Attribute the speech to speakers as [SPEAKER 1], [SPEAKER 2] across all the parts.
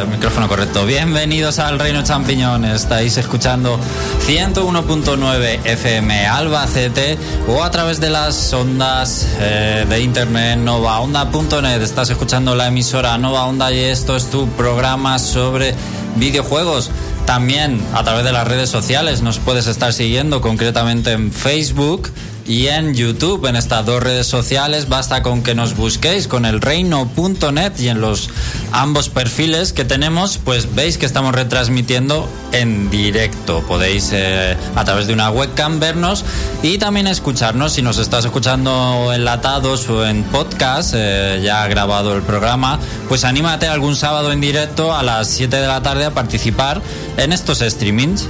[SPEAKER 1] el micrófono correcto. Bienvenidos al Reino Champiñón. Estáis escuchando 101.9 FM Albacete o a través de las ondas eh, de internet novaonda.net. Estás escuchando la emisora Nova Onda y esto es tu programa sobre videojuegos. También a través de las redes sociales nos puedes estar siguiendo, concretamente en Facebook y en YouTube, en estas dos redes sociales. Basta con que nos busquéis con el reino.net y en los ambos perfiles que tenemos, pues veis que estamos retransmitiendo en directo. Podéis eh, a través de una webcam vernos y también escucharnos. Si nos estás escuchando enlatados o en podcast, eh, ya grabado el programa, pues anímate algún sábado en directo a las 7 de la tarde a participar en estos streamings.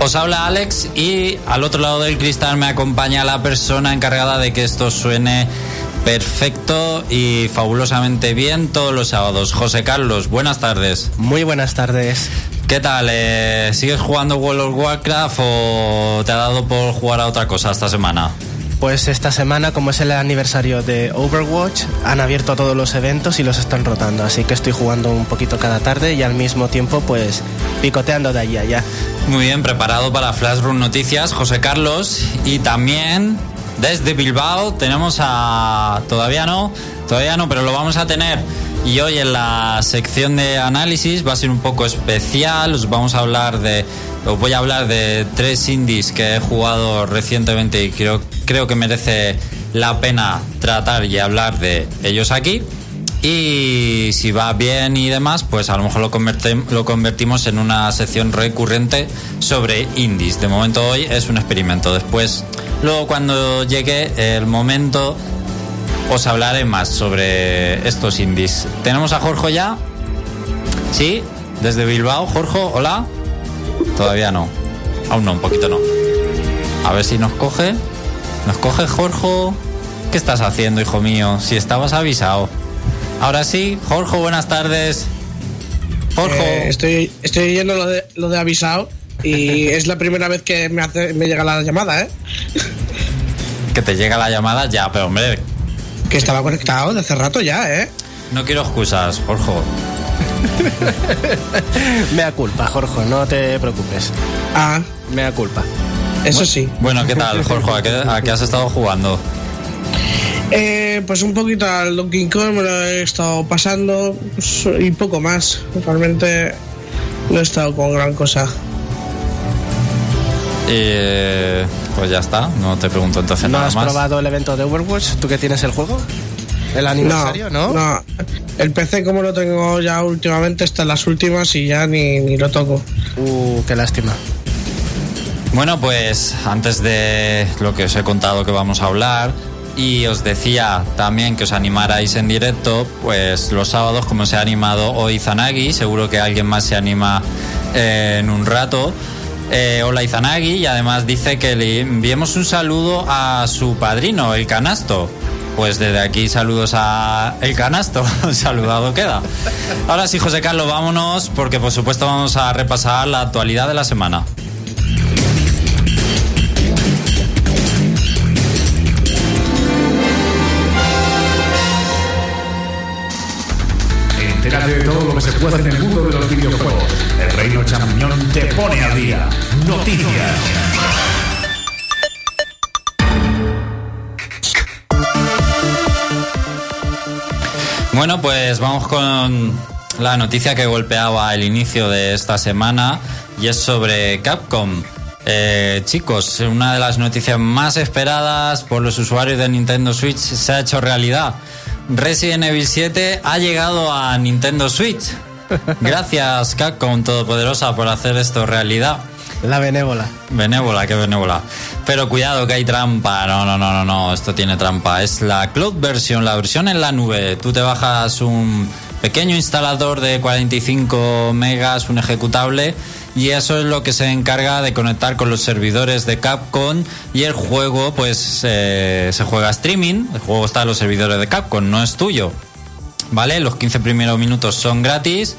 [SPEAKER 1] Os habla Alex y al otro lado del cristal me acompaña la persona encargada de que esto suene perfecto y fabulosamente bien todos los sábados. José Carlos, buenas tardes.
[SPEAKER 2] Muy buenas tardes.
[SPEAKER 1] ¿Qué tal? Eh, ¿Sigues jugando World of Warcraft o te ha dado por jugar a otra cosa esta semana?
[SPEAKER 2] Pues esta semana, como es el aniversario de Overwatch, han abierto todos los eventos y los están rotando. Así que estoy jugando un poquito cada tarde y al mismo tiempo, pues, picoteando de allí a allá.
[SPEAKER 1] Muy bien, preparado para Flashroom Noticias, José Carlos. Y también desde Bilbao tenemos a. Todavía no, todavía no, pero lo vamos a tener. Y hoy en la sección de análisis va a ser un poco especial. Os vamos a hablar de. Os voy a hablar de tres indies que he jugado recientemente y creo, creo que merece la pena tratar y hablar de ellos aquí. Y si va bien y demás, pues a lo mejor lo, convertim- lo convertimos en una sección recurrente sobre indies. De momento hoy es un experimento. Después, luego cuando llegue el momento, os hablaré más sobre estos indies. ¿Tenemos a Jorge ya? ¿Sí? Desde Bilbao. Jorge, hola. Todavía no. Aún no, un poquito no. A ver si nos coge. ¿Nos coge Jorge? ¿Qué estás haciendo, hijo mío? Si estabas avisado. Ahora sí, Jorge, buenas tardes. Jorge.
[SPEAKER 3] Eh, estoy, estoy yendo lo de, lo de avisado y es la primera vez que me, hace, me llega la llamada, ¿eh?
[SPEAKER 1] Que te llega la llamada ya, pero hombre,
[SPEAKER 3] Que estaba conectado de hace rato ya, ¿eh?
[SPEAKER 1] no quiero excusas, Jorge.
[SPEAKER 2] Mea culpa, Jorge, no te preocupes.
[SPEAKER 3] Ah,
[SPEAKER 2] Mea culpa.
[SPEAKER 3] eso sí.
[SPEAKER 1] Bueno, ¿qué tal, Jorge? ¿A qué, a qué has estado jugando?
[SPEAKER 3] Eh, pues un poquito al Donkey Kong me lo he estado pasando pues, y poco más. Realmente no he estado con gran cosa.
[SPEAKER 1] Eh, pues ya está, no te pregunto entonces
[SPEAKER 2] ¿No
[SPEAKER 1] nada
[SPEAKER 2] has
[SPEAKER 1] más.
[SPEAKER 2] probado el evento de Overwatch? ¿Tú que tienes el juego? ¿El aniversario, no?
[SPEAKER 3] no. El PC como lo tengo ya últimamente está en las últimas y ya ni, ni lo toco.
[SPEAKER 2] Uh, qué lástima.
[SPEAKER 1] Bueno, pues antes de lo que os he contado que vamos a hablar y os decía también que os animarais en directo, pues los sábados como se ha animado hoy Zanagi, seguro que alguien más se anima eh, en un rato. Eh, hola Izanagi y además dice que le enviemos un saludo a su padrino, el canasto. Pues desde aquí saludos a el canasto, saludado queda. Ahora sí, José Carlos, vámonos porque por supuesto vamos a repasar la actualidad de la semana.
[SPEAKER 4] Entérate de todo lo que se puede en el mundo de los videojuegos. Reino Champiñón te pone al día. Noticias.
[SPEAKER 1] Bueno, pues vamos con la noticia que golpeaba el inicio de esta semana y es sobre Capcom. Eh, chicos, una de las noticias más esperadas por los usuarios de Nintendo Switch se ha hecho realidad. Resident Evil 7 ha llegado a Nintendo Switch. Gracias Capcom Todopoderosa por hacer esto realidad.
[SPEAKER 2] La benévola.
[SPEAKER 1] Benévola, qué benévola. Pero cuidado que hay trampa. No, no, no, no, no. Esto tiene trampa. Es la cloud version, la versión en la nube. Tú te bajas un pequeño instalador de 45 megas, un ejecutable, y eso es lo que se encarga de conectar con los servidores de Capcom y el juego, pues, eh, se juega streaming. El juego está en los servidores de Capcom, no es tuyo. ¿Vale? Los 15 primeros minutos son gratis.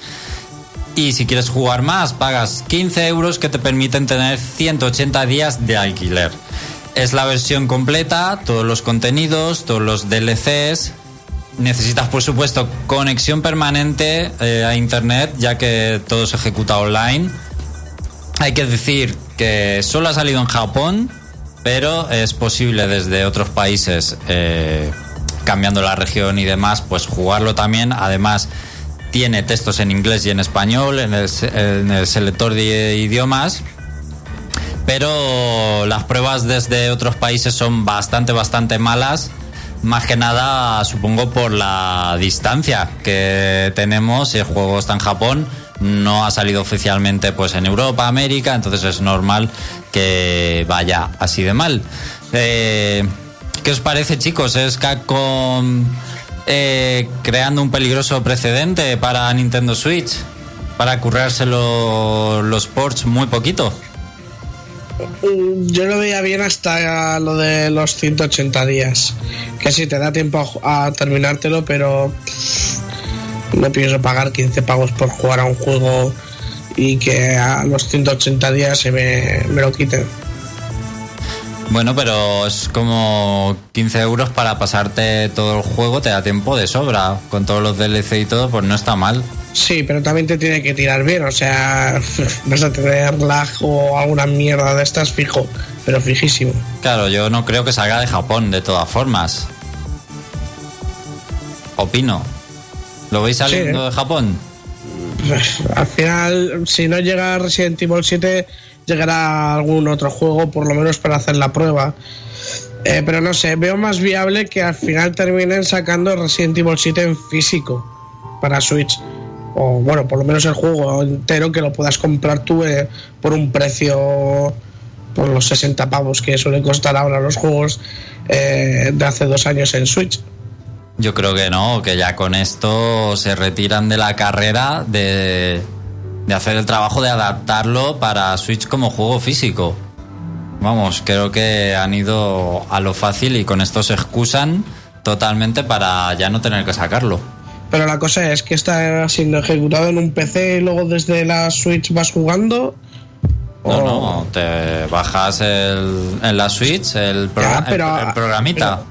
[SPEAKER 1] Y si quieres jugar más, pagas 15 euros que te permiten tener 180 días de alquiler. Es la versión completa, todos los contenidos, todos los DLCs, necesitas, por supuesto, conexión permanente eh, a Internet, ya que todo se ejecuta online. Hay que decir que solo ha salido en Japón, pero es posible desde otros países, eh, cambiando la región y demás, pues jugarlo también. Además, tiene textos en inglés y en español en el, selector de idiomas. Pero las pruebas desde otros países son bastante, bastante malas más que nada, supongo, por la distancia que tenemos. El juego está en Japón, no ha salido oficialmente pues en Europa, América, entonces es normal que vaya así de mal. Eh, ¿Qué os parece, chicos? ¿Es Capcom eh, creando un peligroso precedente para Nintendo Switch? Para currárselo los ports muy poquito.
[SPEAKER 3] Yo lo veía bien hasta lo de los 180 días. Que sí, te da tiempo a, terminártelo, pero no pienso pagar 15 pagos por jugar a un juego y que a los 180 días se me lo quiten.
[SPEAKER 1] Bueno, pero es como 15 euros para pasarte todo el juego, te da tiempo de sobra. Con todos los DLC y todo, pues no está mal.
[SPEAKER 3] Sí, pero también te tiene que tirar bien, o sea, vas a tener lag o alguna mierda de estas fijo, pero fijísimo.
[SPEAKER 1] Claro, yo no creo que salga de Japón, de todas formas. Opino. ¿Lo veis saliendo
[SPEAKER 3] Sí.
[SPEAKER 1] de Japón?
[SPEAKER 3] Al final, si no llega Resident Evil 7, llegará algún otro juego, por lo menos para hacer la prueba. Eh, pero no sé, veo más viable que al final terminen sacando Resident Evil 7 en físico para Switch. O bueno, por lo menos el juego entero que lo puedas comprar tú eh, por un precio por los 60 pavos que suelen costar ahora los juegos eh, de hace dos años en Switch.
[SPEAKER 1] Yo creo que no, que ya con esto se retiran de la carrera de, de hacer el trabajo de adaptarlo para Switch como juego físico. Vamos, creo que han ido a lo fácil y con esto se excusan totalmente para ya no tener que sacarlo.
[SPEAKER 3] Pero la cosa es que está siendo ejecutado en un PC y luego desde la Switch vas jugando.
[SPEAKER 1] No,
[SPEAKER 3] o-
[SPEAKER 1] no, te bajas el, en la Switch el, pro-
[SPEAKER 3] Ya, pero-
[SPEAKER 1] el- el programita.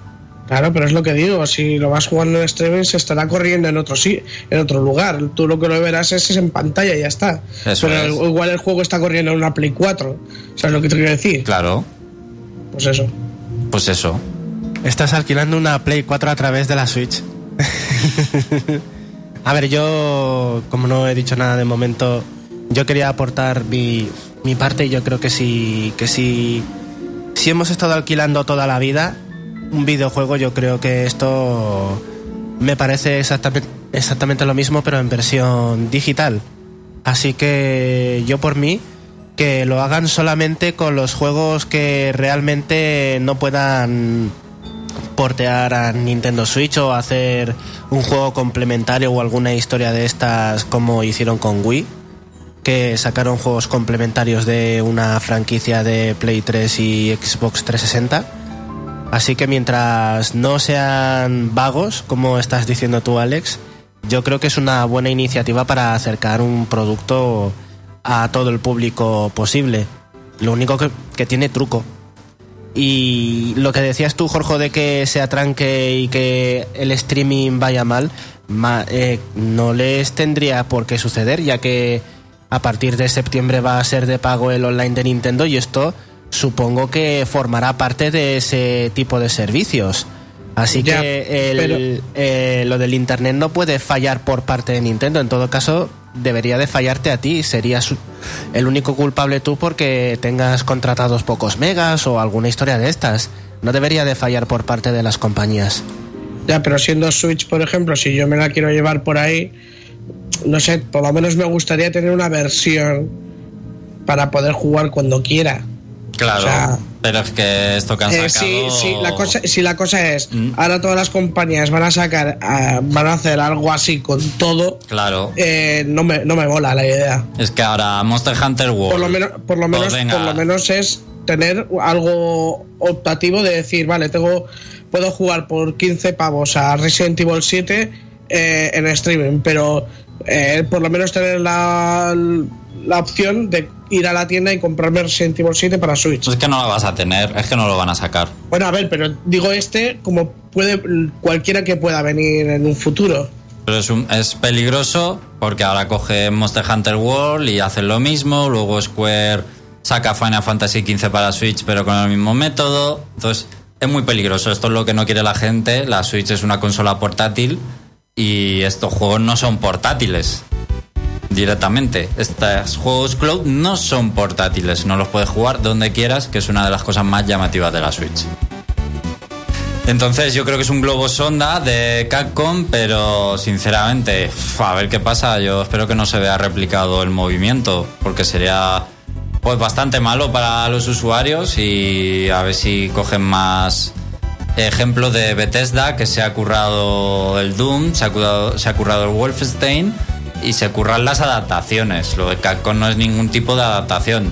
[SPEAKER 3] Claro, pero es lo que digo, si lo vas jugando en streaming se estará corriendo en otro sí, en otro lugar. Tú lo que lo verás es, es en pantalla y ya está.
[SPEAKER 1] Eso
[SPEAKER 3] pero
[SPEAKER 1] es.
[SPEAKER 3] igual el juego está corriendo en una Play 4. ¿Sabes lo que te quiero decir?
[SPEAKER 1] Claro,
[SPEAKER 3] Pues eso.
[SPEAKER 1] pues eso.
[SPEAKER 2] Estás alquilando una Play 4 a través de la Switch. a ver, yo, como no he dicho nada de momento, yo quería aportar mi, mi parte y yo creo que si, que si, si hemos estado alquilando toda la vida un videojuego, yo creo que esto me parece exactamente, exactamente lo mismo, pero en versión digital. Así que yo por mí, que lo hagan solamente con los juegos que realmente no puedan portear a Nintendo Switch o hacer un juego complementario o alguna historia de estas como hicieron con Wii, que sacaron juegos complementarios de una franquicia de Play 3 y Xbox 360. Así que mientras no sean vagos, como estás diciendo tú, Alex, yo creo que es una buena iniciativa para acercar un producto a todo el público posible. Lo único que, que tiene truco. Y lo que decías tú, Jorge, de que se atranque y que el streaming vaya mal, ma- eh, no les tendría por qué suceder, ya que a partir de septiembre va a ser de pago el online de Nintendo y esto supongo que formará parte de ese tipo de servicios. Así
[SPEAKER 3] Ya,
[SPEAKER 2] que el-
[SPEAKER 3] pero-
[SPEAKER 2] eh, lo del internet no puede fallar por parte de Nintendo. En todo caso, debería de fallarte a ti. Serías el único culpable tú porque tengas contratados pocos megas o alguna historia de estas. No debería de fallar por parte de las compañías.
[SPEAKER 3] Ya, pero siendo Switch, por ejemplo, si yo me la quiero llevar por ahí, no sé, por lo menos me gustaría tener una versión para poder jugar cuando quiera.
[SPEAKER 1] Claro,
[SPEAKER 3] O sea,
[SPEAKER 1] pero es que esto que han
[SPEAKER 3] Eh,
[SPEAKER 1] sacado...
[SPEAKER 3] sí, sí, la cosa, si la cosa es,
[SPEAKER 1] Mm.
[SPEAKER 3] ahora todas las compañías van a sacar, ah, van a hacer algo así con todo,
[SPEAKER 1] Claro,
[SPEAKER 3] eh, no, me, no me mola la idea.
[SPEAKER 1] es que ahora Monster Hunter World...
[SPEAKER 3] Por lo menos, por lo
[SPEAKER 1] Pues
[SPEAKER 3] menos, por lo menos es tener algo optativo de decir, vale, tengo, puedo jugar por 15 pavos a Resident Evil 7 eh, en streaming, pero eh, por lo menos tener la, la opción de ir a la tienda y comprarme Resident Evil 7 para Switch.
[SPEAKER 1] Pues es que no lo vas a tener, es que no lo van a sacar.
[SPEAKER 3] Bueno, a ver, pero digo este como puede cualquiera que pueda venir en un futuro.
[SPEAKER 1] Pero es, un- es peligroso porque ahora coge Monster Hunter World y hacen lo mismo. Luego Square saca Final Fantasy XV para Switch, pero con el mismo método. Entonces, es muy peligroso. Esto es lo que no quiere la gente. La Switch es una consola portátil y estos juegos no son portátiles. Directamente. Estos juegos cloud no son portátiles. No los puedes jugar donde quieras, que es una de las cosas más llamativas de la Switch. Entonces yo creo que es un globo sonda de Capcom, pero sinceramente, a ver qué pasa. Yo espero que no se vea replicado el movimiento, porque sería pues bastante malo para los usuarios y a ver si cogen más ejemplos de Bethesda que se ha currado el Doom, se ha currado, se ha currado el Wolfenstein y se curran las adaptaciones. Lo de Capcom no es ningún tipo de adaptación.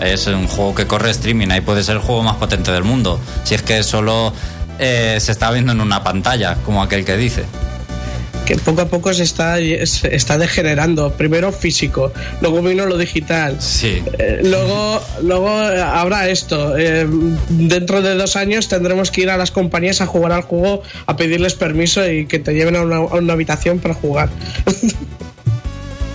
[SPEAKER 1] Es un juego que corre streaming, ahí puede ser el juego más potente del mundo. Si es que solo eh, se está viendo en una pantalla, como aquel que dice.
[SPEAKER 3] Que poco a poco se está, se está degenerando. Primero físico, luego vino lo digital.
[SPEAKER 1] Sí.
[SPEAKER 3] Eh, luego, luego habrá esto. eh, dentro de dos años tendremos que ir a las compañías a jugar al juego, a pedirles permiso y que te lleven a una, a una habitación para jugar.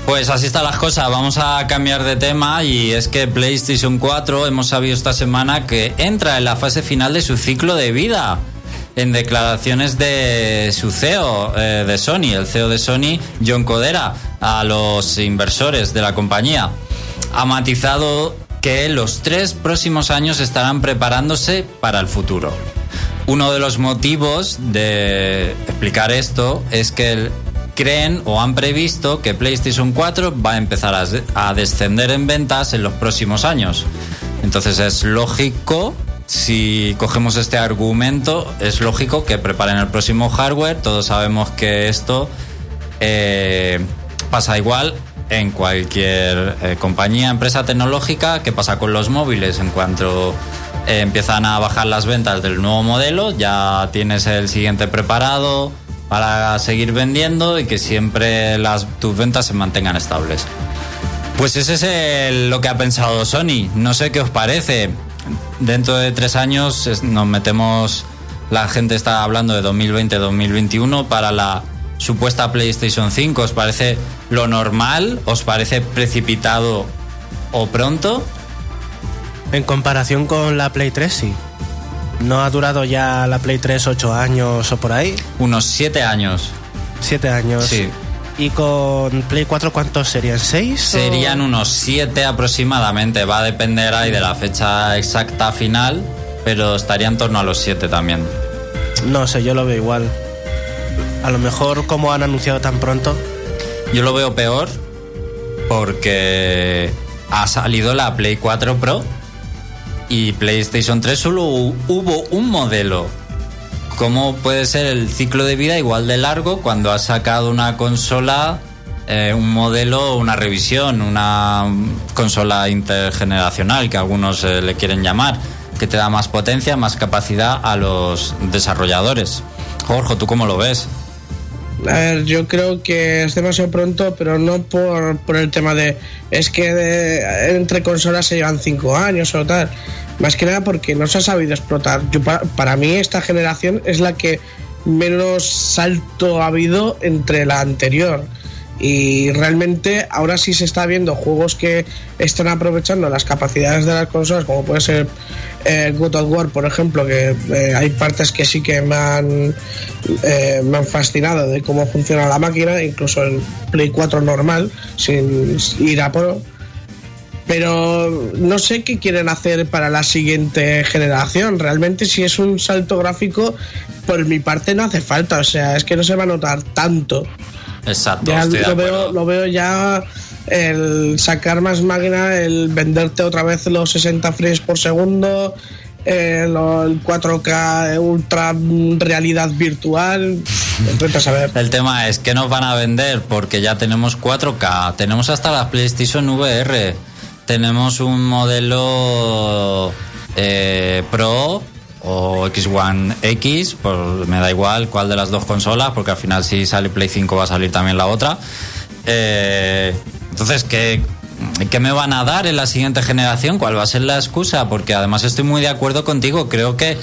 [SPEAKER 1] Pues así están las cosas, vamos a cambiar de tema y es que PlayStation 4 hemos sabido esta semana que entra en la fase final de su ciclo de vida. En declaraciones de su CEO eh, de Sony, el CEO de Sony, John Codera, a los inversores de la compañía, ha matizado que los tres próximos años estarán preparándose para el futuro. Uno de los motivos de explicar esto es que el- creen o han previsto que PlayStation 4 va a empezar a, descender en ventas en los próximos años. Entonces es lógico, si cogemos este argumento, es lógico que preparen el próximo hardware. Todos sabemos que esto eh, pasa igual en cualquier eh, compañía, empresa tecnológica. ¿Qué pasa con los móviles? En cuanto eh, empiezan a bajar las ventas del nuevo modelo, ya tienes el siguiente preparado para seguir vendiendo y que siempre las, tus ventas se mantengan estables. Pues ese es lo que ha pensado Sony. No sé qué os parece. Dentro de tres años nos metemos. La gente está hablando de 2020-2021 para la supuesta PlayStation 5. ¿Os parece lo normal? ¿Os parece precipitado o pronto?
[SPEAKER 2] En comparación con la Play 3, sí. ¿No ha durado ya la Play 3 8 años o por ahí?
[SPEAKER 1] Unos siete años.
[SPEAKER 2] 7 años.
[SPEAKER 1] Sí.
[SPEAKER 2] ¿Y con Play 4 cuántos serían? ¿6?
[SPEAKER 1] Serían unos siete aproximadamente. Va a depender ahí de la fecha exacta final, pero estaría en torno a los siete también.
[SPEAKER 2] No sé, yo lo veo igual. A lo mejor como han anunciado tan pronto.
[SPEAKER 1] Yo lo veo peor porque ha salido la Play 4 Pro y PlayStation 3 solo hu- hubo un modelo. ¿Cómo puede ser el ciclo de vida igual de largo cuando has sacado una consola, eh, un modelo, una revisión, una consola intergeneracional que algunos eh, le quieren llamar, que te da más potencia, más capacidad a los desarrolladores? Jorge, ¿tú cómo lo ves?
[SPEAKER 3] A ver, yo creo que es demasiado pronto, pero no por, por el tema de. Es que de- entre consolas se llevan cinco años o tal. Más que nada porque no se ha sabido explotar. Yo, pa- para mí, esta generación es la que menos salto ha habido entre la anterior. Y realmente ahora sí se está viendo juegos que están aprovechando las capacidades de las consolas, como puede ser eh, God of War, por ejemplo, que eh, hay partes que sí que me han, eh, me han fascinado de cómo funciona la máquina, incluso el Play 4 normal, sin ir a Pro. Pero no sé qué quieren hacer para la siguiente generación. Realmente, si es un salto gráfico, por mi parte no hace falta. O sea, es que no se va a notar tanto.
[SPEAKER 1] Exacto.
[SPEAKER 3] Ya lo, veo, lo veo ya el sacar más máquina, el venderte otra vez los 60 frames por segundo, el 4K ultra realidad virtual. A saber.
[SPEAKER 1] El tema es que nos van a vender porque ya tenemos 4K, tenemos hasta la PlayStation VR, tenemos un modelo eh, Pro o X1 X, pues me da igual cuál de las dos consolas, porque al final si sale Play 5 va a salir también la otra. Eh, entonces, ¿qué, ¿qué me van a dar en la siguiente generación? ¿Cuál va a ser la excusa? Porque además estoy muy de acuerdo contigo. Creo que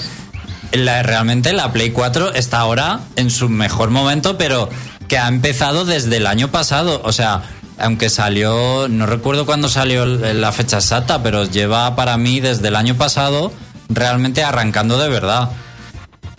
[SPEAKER 1] realmente la Play 4 está ahora en su mejor momento, pero que ha empezado desde el año pasado. O sea, aunque salió, no recuerdo cuándo salió la fecha exacta, pero lleva para mí desde el año pasado realmente arrancando de verdad.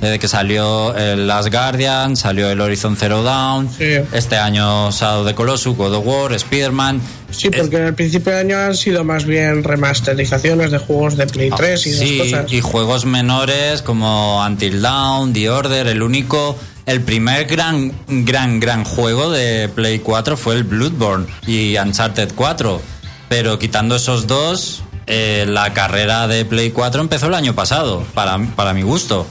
[SPEAKER 1] Desde que salió el Last Guardian, salió el Horizon Zero Dawn, este año Shadow de Colossus, God of War, Spider-Man.
[SPEAKER 3] Sí, porque en el principio de año han sido más bien remasterizaciones de juegos de Play 3 y sí, cosas.
[SPEAKER 1] y juegos menores como Until Dawn, The Order, el único el primer gran, gran, gran juego de Play 4 fue el Bloodborne y Uncharted 4. Pero quitando esos dos, eh, la carrera de Play 4 empezó el año pasado, para, para mi gusto.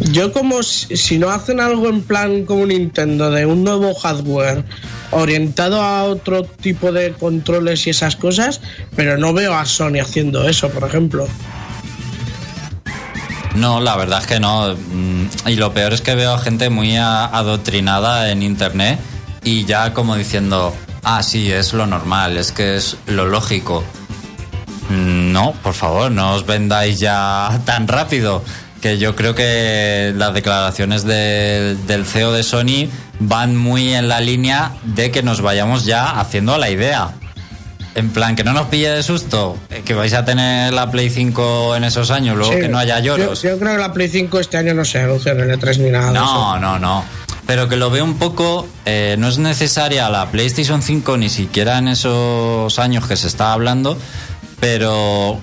[SPEAKER 3] Yo como si, no hacen algo en plan como Nintendo de un nuevo hardware orientado a otro tipo de controles y esas cosas, pero no veo a Sony haciendo eso, por ejemplo.
[SPEAKER 1] No, la verdad es que no. Mm, y lo peor es que veo a gente muy adoctrinada en internet y ya como diciendo, ah, sí, es lo normal, es que es lo lógico. Mm, no, por favor, no os vendáis ya tan rápido. Que yo creo que las declaraciones del CEO de Sony van muy en la línea de que nos vayamos ya haciendo la idea. En plan, que no nos pille de susto, eh, que vais a tener la Play 5 en esos años, luego que no haya lloros.
[SPEAKER 3] Yo, creo que la Play 5 este año no se anuncia en el E3 ni nada.
[SPEAKER 1] No, no, no. Pero que lo veo un poco, eh, no es necesaria la PlayStation 5 ni siquiera en esos años que se está hablando, pero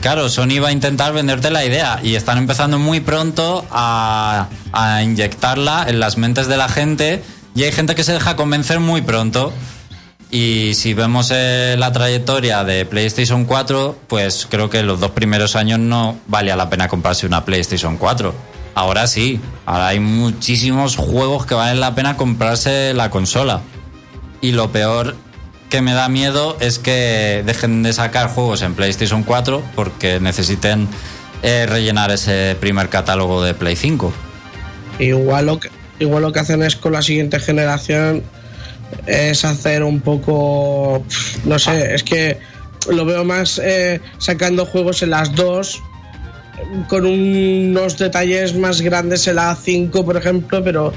[SPEAKER 1] claro, Sony va a intentar venderte la idea y están empezando muy pronto a, a inyectarla en las mentes de la gente y hay gente que se deja convencer muy pronto. Y si vemos eh, la trayectoria de PlayStation 4, pues creo que los dos primeros años no valía la pena comprarse una PlayStation 4. Ahora sí, ahora hay muchísimos juegos que valen la pena comprarse la consola. Y lo peor que me da miedo es que dejen de sacar juegos en PlayStation 4 porque necesiten eh, rellenar ese primer catálogo de Play 5.
[SPEAKER 3] Igual lo, que, igual lo que hacen es con la siguiente generación es hacer un poco, no sé, es que lo veo más eh, sacando juegos en las dos con unos detalles más grandes en la 5, por ejemplo, pero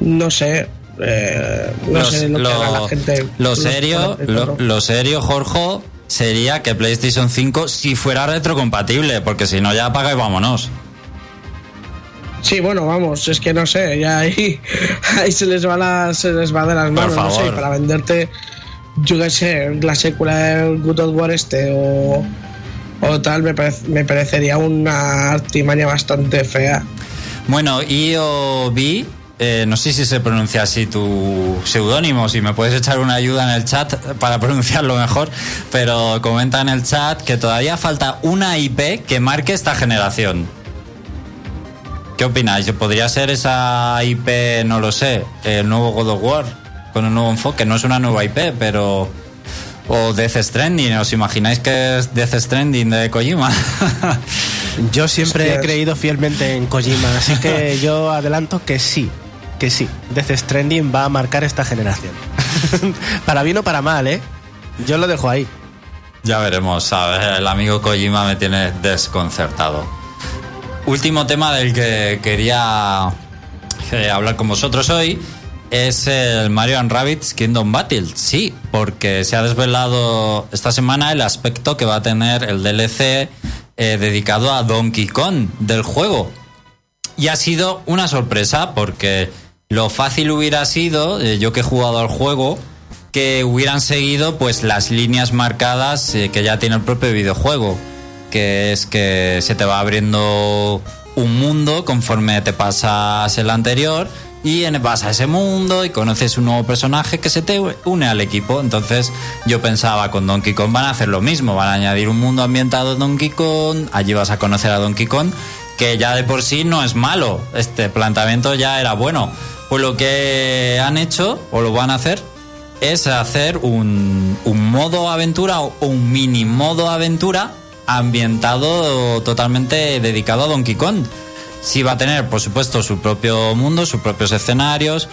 [SPEAKER 3] no sé. Eh, no sé lo, que la gente.
[SPEAKER 1] Lo serio, lo, serio, Jorge, sería que PlayStation 5 si fuera retrocompatible, porque si no ya apaga y vámonos.
[SPEAKER 3] Sí, bueno, vamos, es que no sé, ya ahí, ahí se les va la, se les va de las manos, no sé, para venderte, yo qué sé, la secuela del Good of War este o, o tal, me, me parecería una artimaña bastante fea.
[SPEAKER 1] Bueno, IOB, eh, no sé si se pronuncia así tu seudónimo, si me puedes echar una ayuda en el chat para pronunciarlo mejor, pero comenta en el chat que todavía falta una IP que marque esta generación. ¿Qué opináis? ¿Podría ser esa IP, no lo sé, el nuevo God of War con un nuevo enfoque? No es una nueva IP, pero... O Death Stranding, ¿os imagináis que es Death Stranding de Kojima?
[SPEAKER 2] yo siempre he creído fielmente en Kojima, así que yo adelanto que sí, que sí. Death Stranding va a marcar esta generación. para bien o para mal, ¿eh? Yo lo dejo ahí.
[SPEAKER 1] Ya veremos, El amigo Kojima me tiene desconcertado. Último tema del que quería eh, hablar con vosotros hoy es el Mario Rabbits Kingdom Battle. Sí, porque se ha desvelado esta semana el aspecto que va a tener el DLC eh, dedicado a Donkey Kong del juego. Y ha sido una sorpresa porque lo fácil hubiera sido, eh, yo que he jugado al juego, que hubieran seguido pues las líneas marcadas que ya tiene el propio videojuego que es que se te va abriendo un mundo conforme te pasas el anterior y vas a ese mundo y conoces un nuevo personaje que se te une al equipo. Entonces yo pensaba con Donkey Kong van a hacer lo mismo, van a añadir un mundo ambientado en Donkey Kong, allí vas a conocer a Donkey Kong, que ya de por sí no es malo, este planteamiento ya era bueno. Pues lo que han hecho, o lo van a hacer, es hacer un, un modo aventura o un mini modo aventura ambientado totalmente dedicado a Donkey Kong. Sí va a tener, por supuesto, su propio mundo, sus propios escenarios,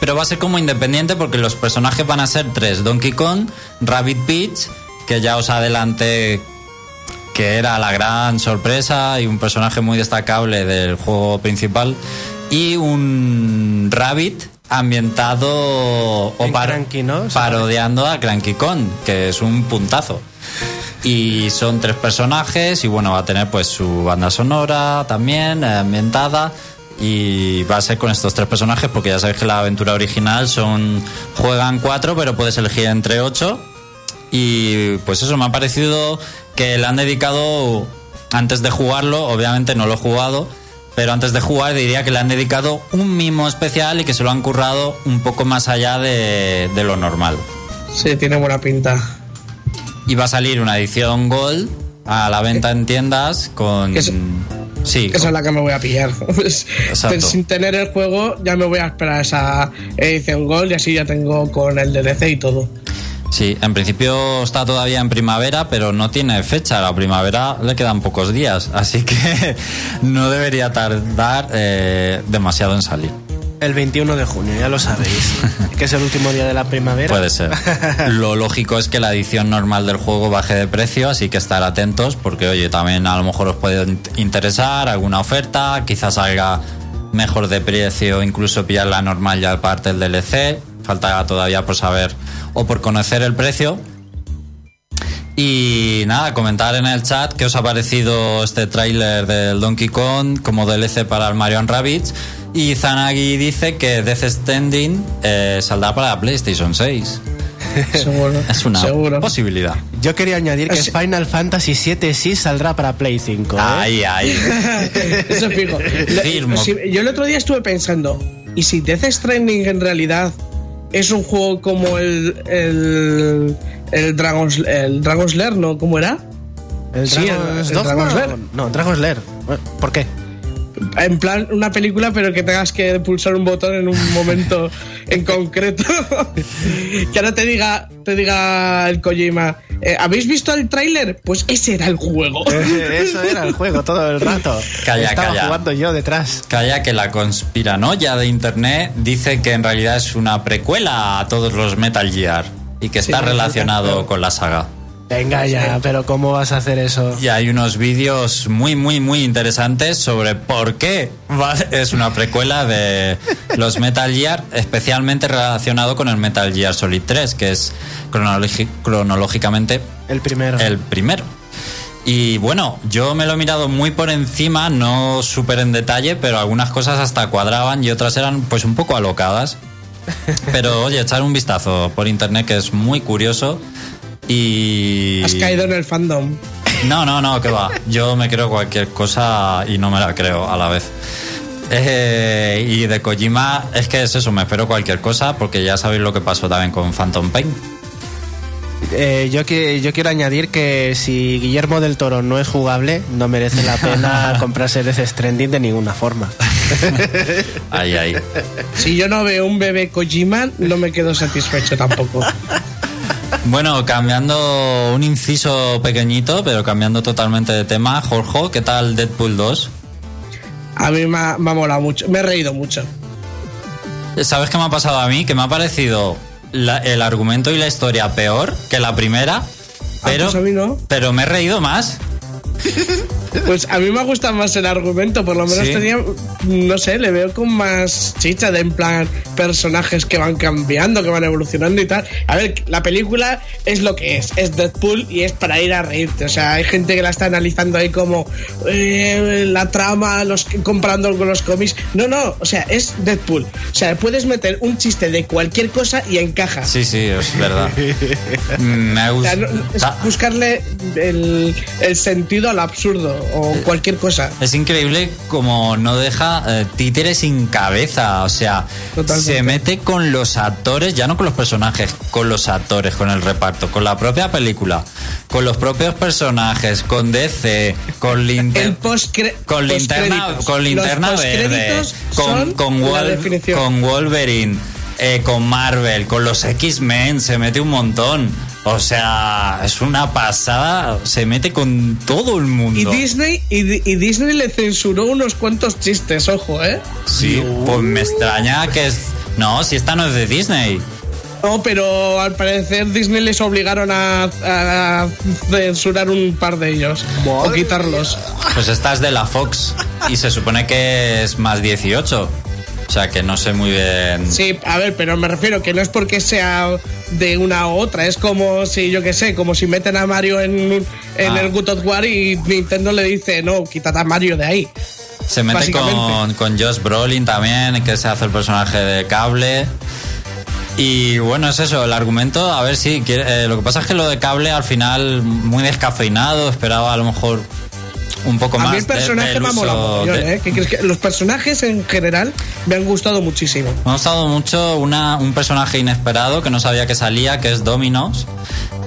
[SPEAKER 1] pero va a ser como independiente porque los personajes van a ser tres: Donkey Kong, Rabbit Peach, que ya os adelanté que era la gran sorpresa y un personaje muy destacable del juego principal, y un Rabbit ambientado o par-
[SPEAKER 2] Cranky, ¿no?
[SPEAKER 1] parodiando a Cranky Kong, que es un puntazo. Y son tres personajes y bueno, va a tener pues su banda sonora también eh, ambientada y va a ser con estos tres personajes porque ya sabéis que la aventura original son juegan cuatro pero puedes elegir entre ocho y pues eso me ha parecido que le han dedicado antes de jugarlo, obviamente no lo he jugado, pero antes de jugar diría que le han dedicado un mimo especial y que se lo han currado un poco más allá de, de lo normal.
[SPEAKER 3] Sí, tiene buena pinta.
[SPEAKER 1] Y va a salir una edición Gold a la venta en tiendas con... Sí,
[SPEAKER 3] Esa es la que me voy a pillar. Pues,
[SPEAKER 1] Exacto.
[SPEAKER 3] Sin tener el juego, ya me voy a esperar esa edición Gold y así ya tengo con el DLC y todo.
[SPEAKER 1] Sí, en principio está todavía en primavera, pero no tiene fecha. La primavera le quedan pocos días, así que no debería tardar eh, demasiado en salir.
[SPEAKER 2] El 21 de junio, ya lo sabéis. que es el último día de la primavera.
[SPEAKER 1] Puede ser. Lo lógico es que la edición normal del juego baje de precio, así que estar atentos porque, oye, también a lo mejor os puede int- interesar alguna oferta, quizás salga mejor de precio, incluso pillar la normal ya aparte del DLC. Falta todavía por saber o por conocer el precio. Y nada, comentar en el chat qué os ha parecido este tráiler del Donkey Kong como DLC para el Mario Rabbids. Y Zanagi dice que Death Stranding eh, saldrá para la PlayStation 6.
[SPEAKER 3] Seguro.
[SPEAKER 1] Es una
[SPEAKER 3] Seguro.
[SPEAKER 1] posibilidad.
[SPEAKER 2] Yo quería añadir que
[SPEAKER 3] Es-
[SPEAKER 2] Final Fantasy VII sí saldrá para Play 5. ¿eh?
[SPEAKER 1] Ahí, ahí.
[SPEAKER 3] Eso fijo.
[SPEAKER 1] Firmo.
[SPEAKER 3] si- yo el otro día estuve pensando, ¿y si Death Stranding en realidad es un juego como el el, el Dragon's el Dragon's Lair, ¿no? ¿Cómo era?
[SPEAKER 2] ¿El
[SPEAKER 3] Sí,
[SPEAKER 2] Dragon's
[SPEAKER 3] el- el
[SPEAKER 2] Dogma?
[SPEAKER 3] Dragon's Lair.
[SPEAKER 2] No, Dragon's Lair. ¿Por qué?
[SPEAKER 3] En plan, una película, pero que tengas que pulsar un botón en un momento en concreto. que ahora te diga, te diga el Kojima, eh, ¿habéis visto el tráiler? Pues ese era el juego.
[SPEAKER 2] Eso era el juego todo el rato.
[SPEAKER 1] Calla,
[SPEAKER 2] Estaba
[SPEAKER 1] calla.
[SPEAKER 2] jugando yo detrás.
[SPEAKER 1] Calla que la conspiranoia de internet dice que en realidad es una precuela a todos los Metal Gear y que está
[SPEAKER 3] sí,
[SPEAKER 1] relacionado
[SPEAKER 3] sí.
[SPEAKER 1] con la saga.
[SPEAKER 2] Venga ya, pero ¿cómo vas a hacer eso?
[SPEAKER 1] Y hay unos vídeos muy, muy, muy interesantes sobre por qué es una precuela de los Metal Gear, especialmente relacionado con el Metal Gear Solid 3, que es cronológicamente
[SPEAKER 2] El primero.
[SPEAKER 1] el primero. Y bueno, yo me lo he mirado muy por encima, no súper en detalle, pero algunas cosas hasta cuadraban y otras eran pues un poco alocadas. Pero oye, echar un vistazo por internet que es muy curioso. Y.
[SPEAKER 3] Has caído en el fandom.
[SPEAKER 1] No, no, no, que va. Yo me creo cualquier cosa y no me la creo a la vez. Eh, y de Kojima, es que es eso, me espero cualquier cosa porque ya sabéis lo que pasó también con Phantom Pain.
[SPEAKER 2] Eh, yo, que, yo quiero añadir que si Guillermo del Toro no es jugable, no merece la pena comprarse Death Stranding de ninguna forma.
[SPEAKER 1] Ahí, ahí.
[SPEAKER 3] Si yo no veo un bebé Kojima, no me quedo satisfecho tampoco.
[SPEAKER 1] Bueno, cambiando un inciso pequeñito, pero cambiando totalmente de tema, Jorge, ¿qué tal Deadpool 2?
[SPEAKER 3] A mí me ha, me ha molado mucho, me he reído mucho.
[SPEAKER 1] ¿Sabes qué me ha pasado a mí? Que me ha parecido la- el argumento y la historia peor que la primera, pero,
[SPEAKER 3] pues a mí no.
[SPEAKER 1] pero me he reído más.
[SPEAKER 3] Pues a mí me gusta más el argumento, por lo menos
[SPEAKER 1] Sí.
[SPEAKER 3] tenía, no sé, le veo con más chicha de en plan personajes que van cambiando, que van evolucionando y tal. A ver, la película es lo que es, es Deadpool y es para ir a reírte. O sea, hay gente que la está analizando ahí como eh, la trama, los comparando con los cómics. No, no, o sea, es Deadpool. O sea, puedes meter un chiste de cualquier cosa y encaja.
[SPEAKER 1] Sí, sí, es verdad. Me
[SPEAKER 3] O sea, no- es
[SPEAKER 1] gusta.
[SPEAKER 3] buscarle el, el sentido al absurdo o cualquier cosa.
[SPEAKER 1] Es increíble como no deja eh, títeres sin cabeza, o sea,
[SPEAKER 3] Totalmente.
[SPEAKER 1] se mete con los actores, ya no con los personajes, con los actores, con el reparto, con la propia película, con los propios personajes, con DC, con
[SPEAKER 3] El
[SPEAKER 1] Linter
[SPEAKER 3] post
[SPEAKER 1] con linterna, con linterna verde, con, con, con Wolverine, eh, con Marvel, con los X-Men, se mete un montón. O sea, es una pasada, se mete con todo el mundo.
[SPEAKER 3] y Disney y, Di- y Disney le censuró unos cuantos chistes, ojo, ¿eh?
[SPEAKER 1] Sí, pues me extraña que es No, si esta no es de Disney.
[SPEAKER 3] No, pero al parecer Disney les obligaron a, a censurar un par de ellos o quitarlos.
[SPEAKER 1] Pues esta es de la Fox y se supone que es más 18. O sea que no sé muy bien.
[SPEAKER 3] Sí, a ver, pero me refiero que no es porque sea de una u otra, es como si, yo qué sé, como si meten a Mario en,
[SPEAKER 1] Ah.
[SPEAKER 3] el Good of War y Nintendo le dice, no, quítate a Mario de ahí.
[SPEAKER 1] Se mete con, con Josh Brolin también, que se hace el personaje de cable. Y bueno, es eso, el argumento, a ver si... eh, lo que pasa es que lo de cable al final muy descafeinado, esperaba a lo mejor un poco
[SPEAKER 3] A
[SPEAKER 1] más
[SPEAKER 3] mí el personaje me ha molado
[SPEAKER 1] de-
[SPEAKER 3] ¿eh? Que- que- que los personajes en general me han gustado muchísimo.
[SPEAKER 1] Me ha gustado mucho una, un personaje inesperado que no sabía que salía, que es Dominos.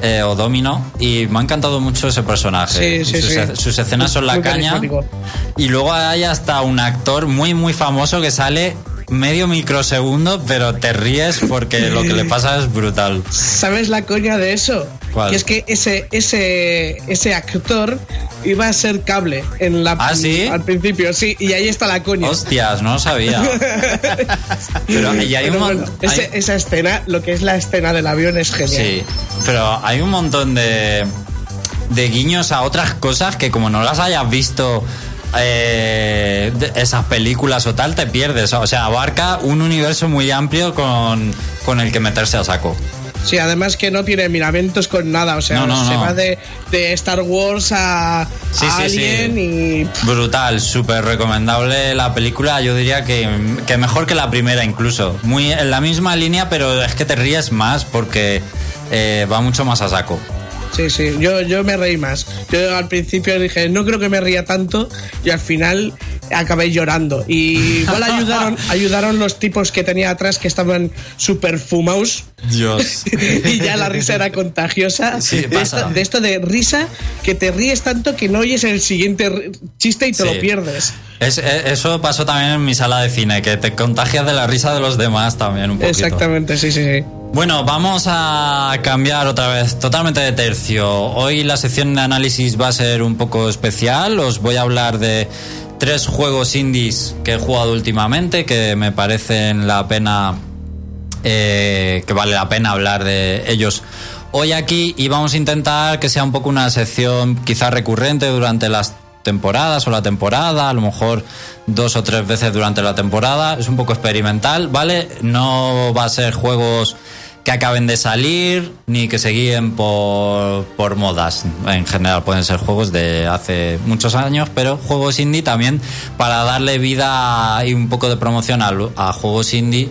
[SPEAKER 1] eh, o Domino y me ha encantado mucho ese personaje.
[SPEAKER 3] Sí, sí,
[SPEAKER 1] sus,
[SPEAKER 3] sí.
[SPEAKER 1] sus escenas son la
[SPEAKER 3] Muy
[SPEAKER 1] caña. Y luego hay hasta un actor muy, muy famoso que sale medio microsegundo, pero te ríes porque lo que le pasa es brutal.
[SPEAKER 3] ¿Sabes la coña de eso?
[SPEAKER 1] ¿Cuál?
[SPEAKER 3] Que es que ese, ese, ese actor iba a ser cable en la,
[SPEAKER 1] ¿Ah, sí?
[SPEAKER 3] al principio, sí, y ahí está la coña.
[SPEAKER 1] Hostias, no lo sabía. Pero y hay un
[SPEAKER 3] Pero bueno, ese- esa escena, lo que es la escena del avión es genial.
[SPEAKER 1] Sí, pero hay un montón de, de guiños a otras cosas que como no las hayas visto eh, esas películas o tal, te pierdes. O sea, abarca un universo muy amplio con, con el que meterse a saco.
[SPEAKER 3] Sí, además que no tiene miramentos con nada, o sea,
[SPEAKER 1] No, no,
[SPEAKER 3] se
[SPEAKER 1] no.
[SPEAKER 3] va de, de Star Wars a,
[SPEAKER 1] Sí,
[SPEAKER 3] a
[SPEAKER 1] sí, sí.
[SPEAKER 3] Alien y
[SPEAKER 1] Brutal, súper recomendable la película. Yo diría que, que mejor que la primera incluso. Muy en la misma línea, pero es que te ríes más porque eh, va mucho más a saco.
[SPEAKER 3] Sí, sí, yo, yo me reí más. Yo al principio dije, no creo que me ría tanto y al final acabé llorando. Y igual ayudaron, ayudaron los tipos que tenía atrás que estaban super fumados
[SPEAKER 1] Dios.
[SPEAKER 3] y ya la risa era contagiosa.
[SPEAKER 1] Sí,
[SPEAKER 3] de,
[SPEAKER 1] pasa.
[SPEAKER 3] esto, de esto de risa que te ríes tanto que no oyes el siguiente chiste y te
[SPEAKER 1] Sí.
[SPEAKER 3] lo pierdes.
[SPEAKER 1] Es- eh, eso pasó también en mi sala de cine, que te contagias de la risa de los demás también un poquito.
[SPEAKER 3] Exactamente, sí, sí, sí.
[SPEAKER 1] Bueno, vamos a cambiar otra vez totalmente de tercio. Hoy la sección de análisis va a ser un poco especial. Os voy a hablar de tres juegos indies que he jugado últimamente que me parecen la pena eh, que vale la pena hablar de ellos hoy aquí y vamos a intentar que sea un poco una sección quizás recurrente durante las temporadas o la temporada, a lo mejor dos o tres veces durante la temporada, es un poco experimental, ¿vale? No va a ser juegos que acaben de salir ni que se guíen por, por modas. En general pueden ser juegos de hace muchos años, pero juegos indie también para darle vida y un poco de promoción a, juegos indie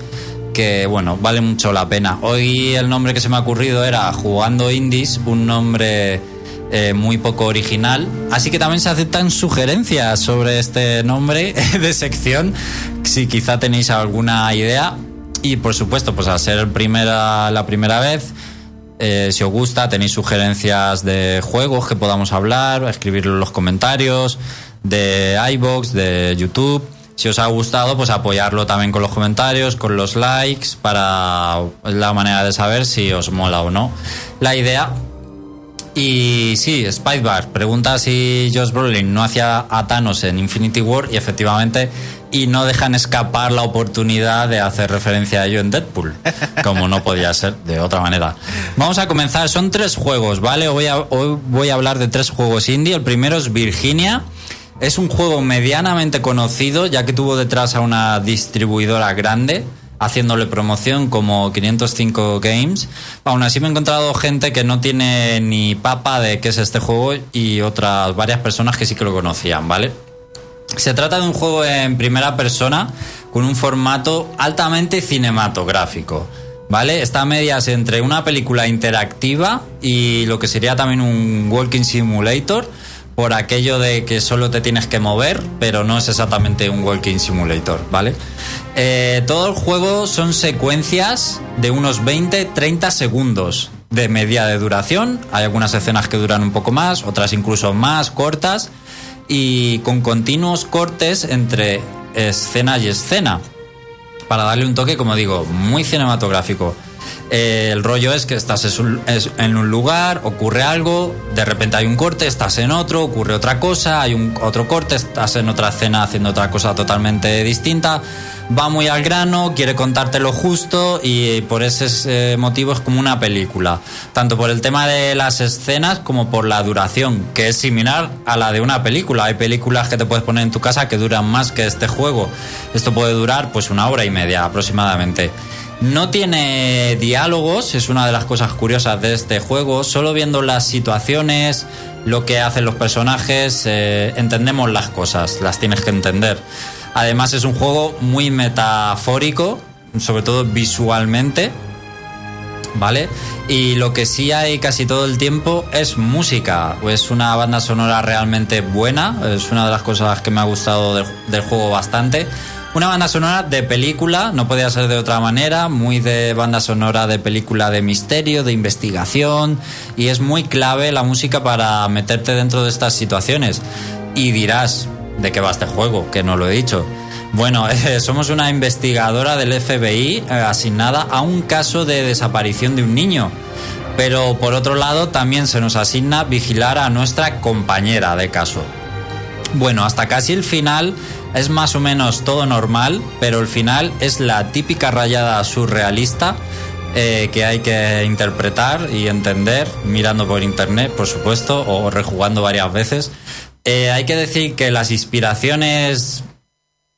[SPEAKER 1] que bueno, vale mucho la pena. Hoy el nombre que se me ha ocurrido era Jugando Indies, un nombre eh, muy poco original. Así que también se aceptan sugerencias sobre este nombre de sección, si quizá tenéis alguna idea. Y por supuesto, pues al ser primera, la primera vez, eh, si os gusta, tenéis sugerencias de juegos que podamos hablar, escribirlo en los comentarios, de iBox, de YouTube. Si os ha gustado, pues apoyarlo también con los comentarios, con los likes, para la manera de saber si os mola o no la idea. Y sí, Spicebar pregunta si Josh Brolin no hacía a Thanos en Infinity War y efectivamente y no dejan escapar la oportunidad de hacer referencia a ello en Deadpool, como no podía ser de otra manera. Vamos a comenzar, son tres juegos, ¿vale? Hoy, voy a hablar de tres juegos indie. El primero es Virginia. Es un juego medianamente conocido, ya que tuvo detrás a una distribuidora grande, haciéndole promoción como 505 Games. Aún así me he encontrado gente que no tiene ni papa de qué es este juego y otras varias personas que sí que lo conocían, ¿vale? Se trata de un juego en primera persona con un formato altamente cinematográfico. ¿Vale? Está a medias entre una película interactiva y lo que sería también un walking simulator, por aquello de que solo te tienes que mover, pero no es exactamente un walking simulator, ¿vale? Eh, todo el juego son secuencias de unos 20-30 segundos de media de duración. Hay algunas escenas que duran un poco más, otras incluso más cortas y con continuos cortes entre escena y escena para darle un toque, como digo, muy cinematográfico. Eh, el rollo es que estás en un lugar, ocurre algo, de repente hay un corte, estás en otro, ocurre otra cosa, hay un otro corte, estás en otra escena haciendo otra cosa totalmente distinta. Va muy al grano, quiere contarte lo justo y por ese eh, motivo es como una película. Tanto por el tema de las escenas como por la duración, que es similar a la de una película. Hay películas que te puedes poner en tu casa que duran más que este juego. Esto puede durar pues una hora y media aproximadamente. No tiene diálogos, es una de las cosas curiosas de este juego. Solo viendo las situaciones, lo que hacen los personajes, eh, entendemos las cosas, las tienes que entender. Además es un juego muy metafórico, sobre todo visualmente, ¿vale? Y lo que sí hay casi todo el tiempo es música. Es una banda sonora realmente buena, es una de las cosas que me ha gustado del, juego bastante. Una banda sonora de película, no podía ser de otra manera, muy de banda sonora de película de misterio, de investigación, y es muy clave la música para meterte dentro de estas situaciones. Y dirás, ¿de qué va este juego? Que no lo he dicho. Bueno, somos una investigadora del FBI eh, asignada a un caso de desaparición de un niño. Pero por otro lado también se nos asigna vigilar a nuestra compañera de caso. Bueno, hasta casi el final es más o menos todo normal, pero el final es la típica rayada surrealista eh, que hay que interpretar y entender mirando por internet, por supuesto, o rejugando varias veces. Eh, hay que decir que las inspiraciones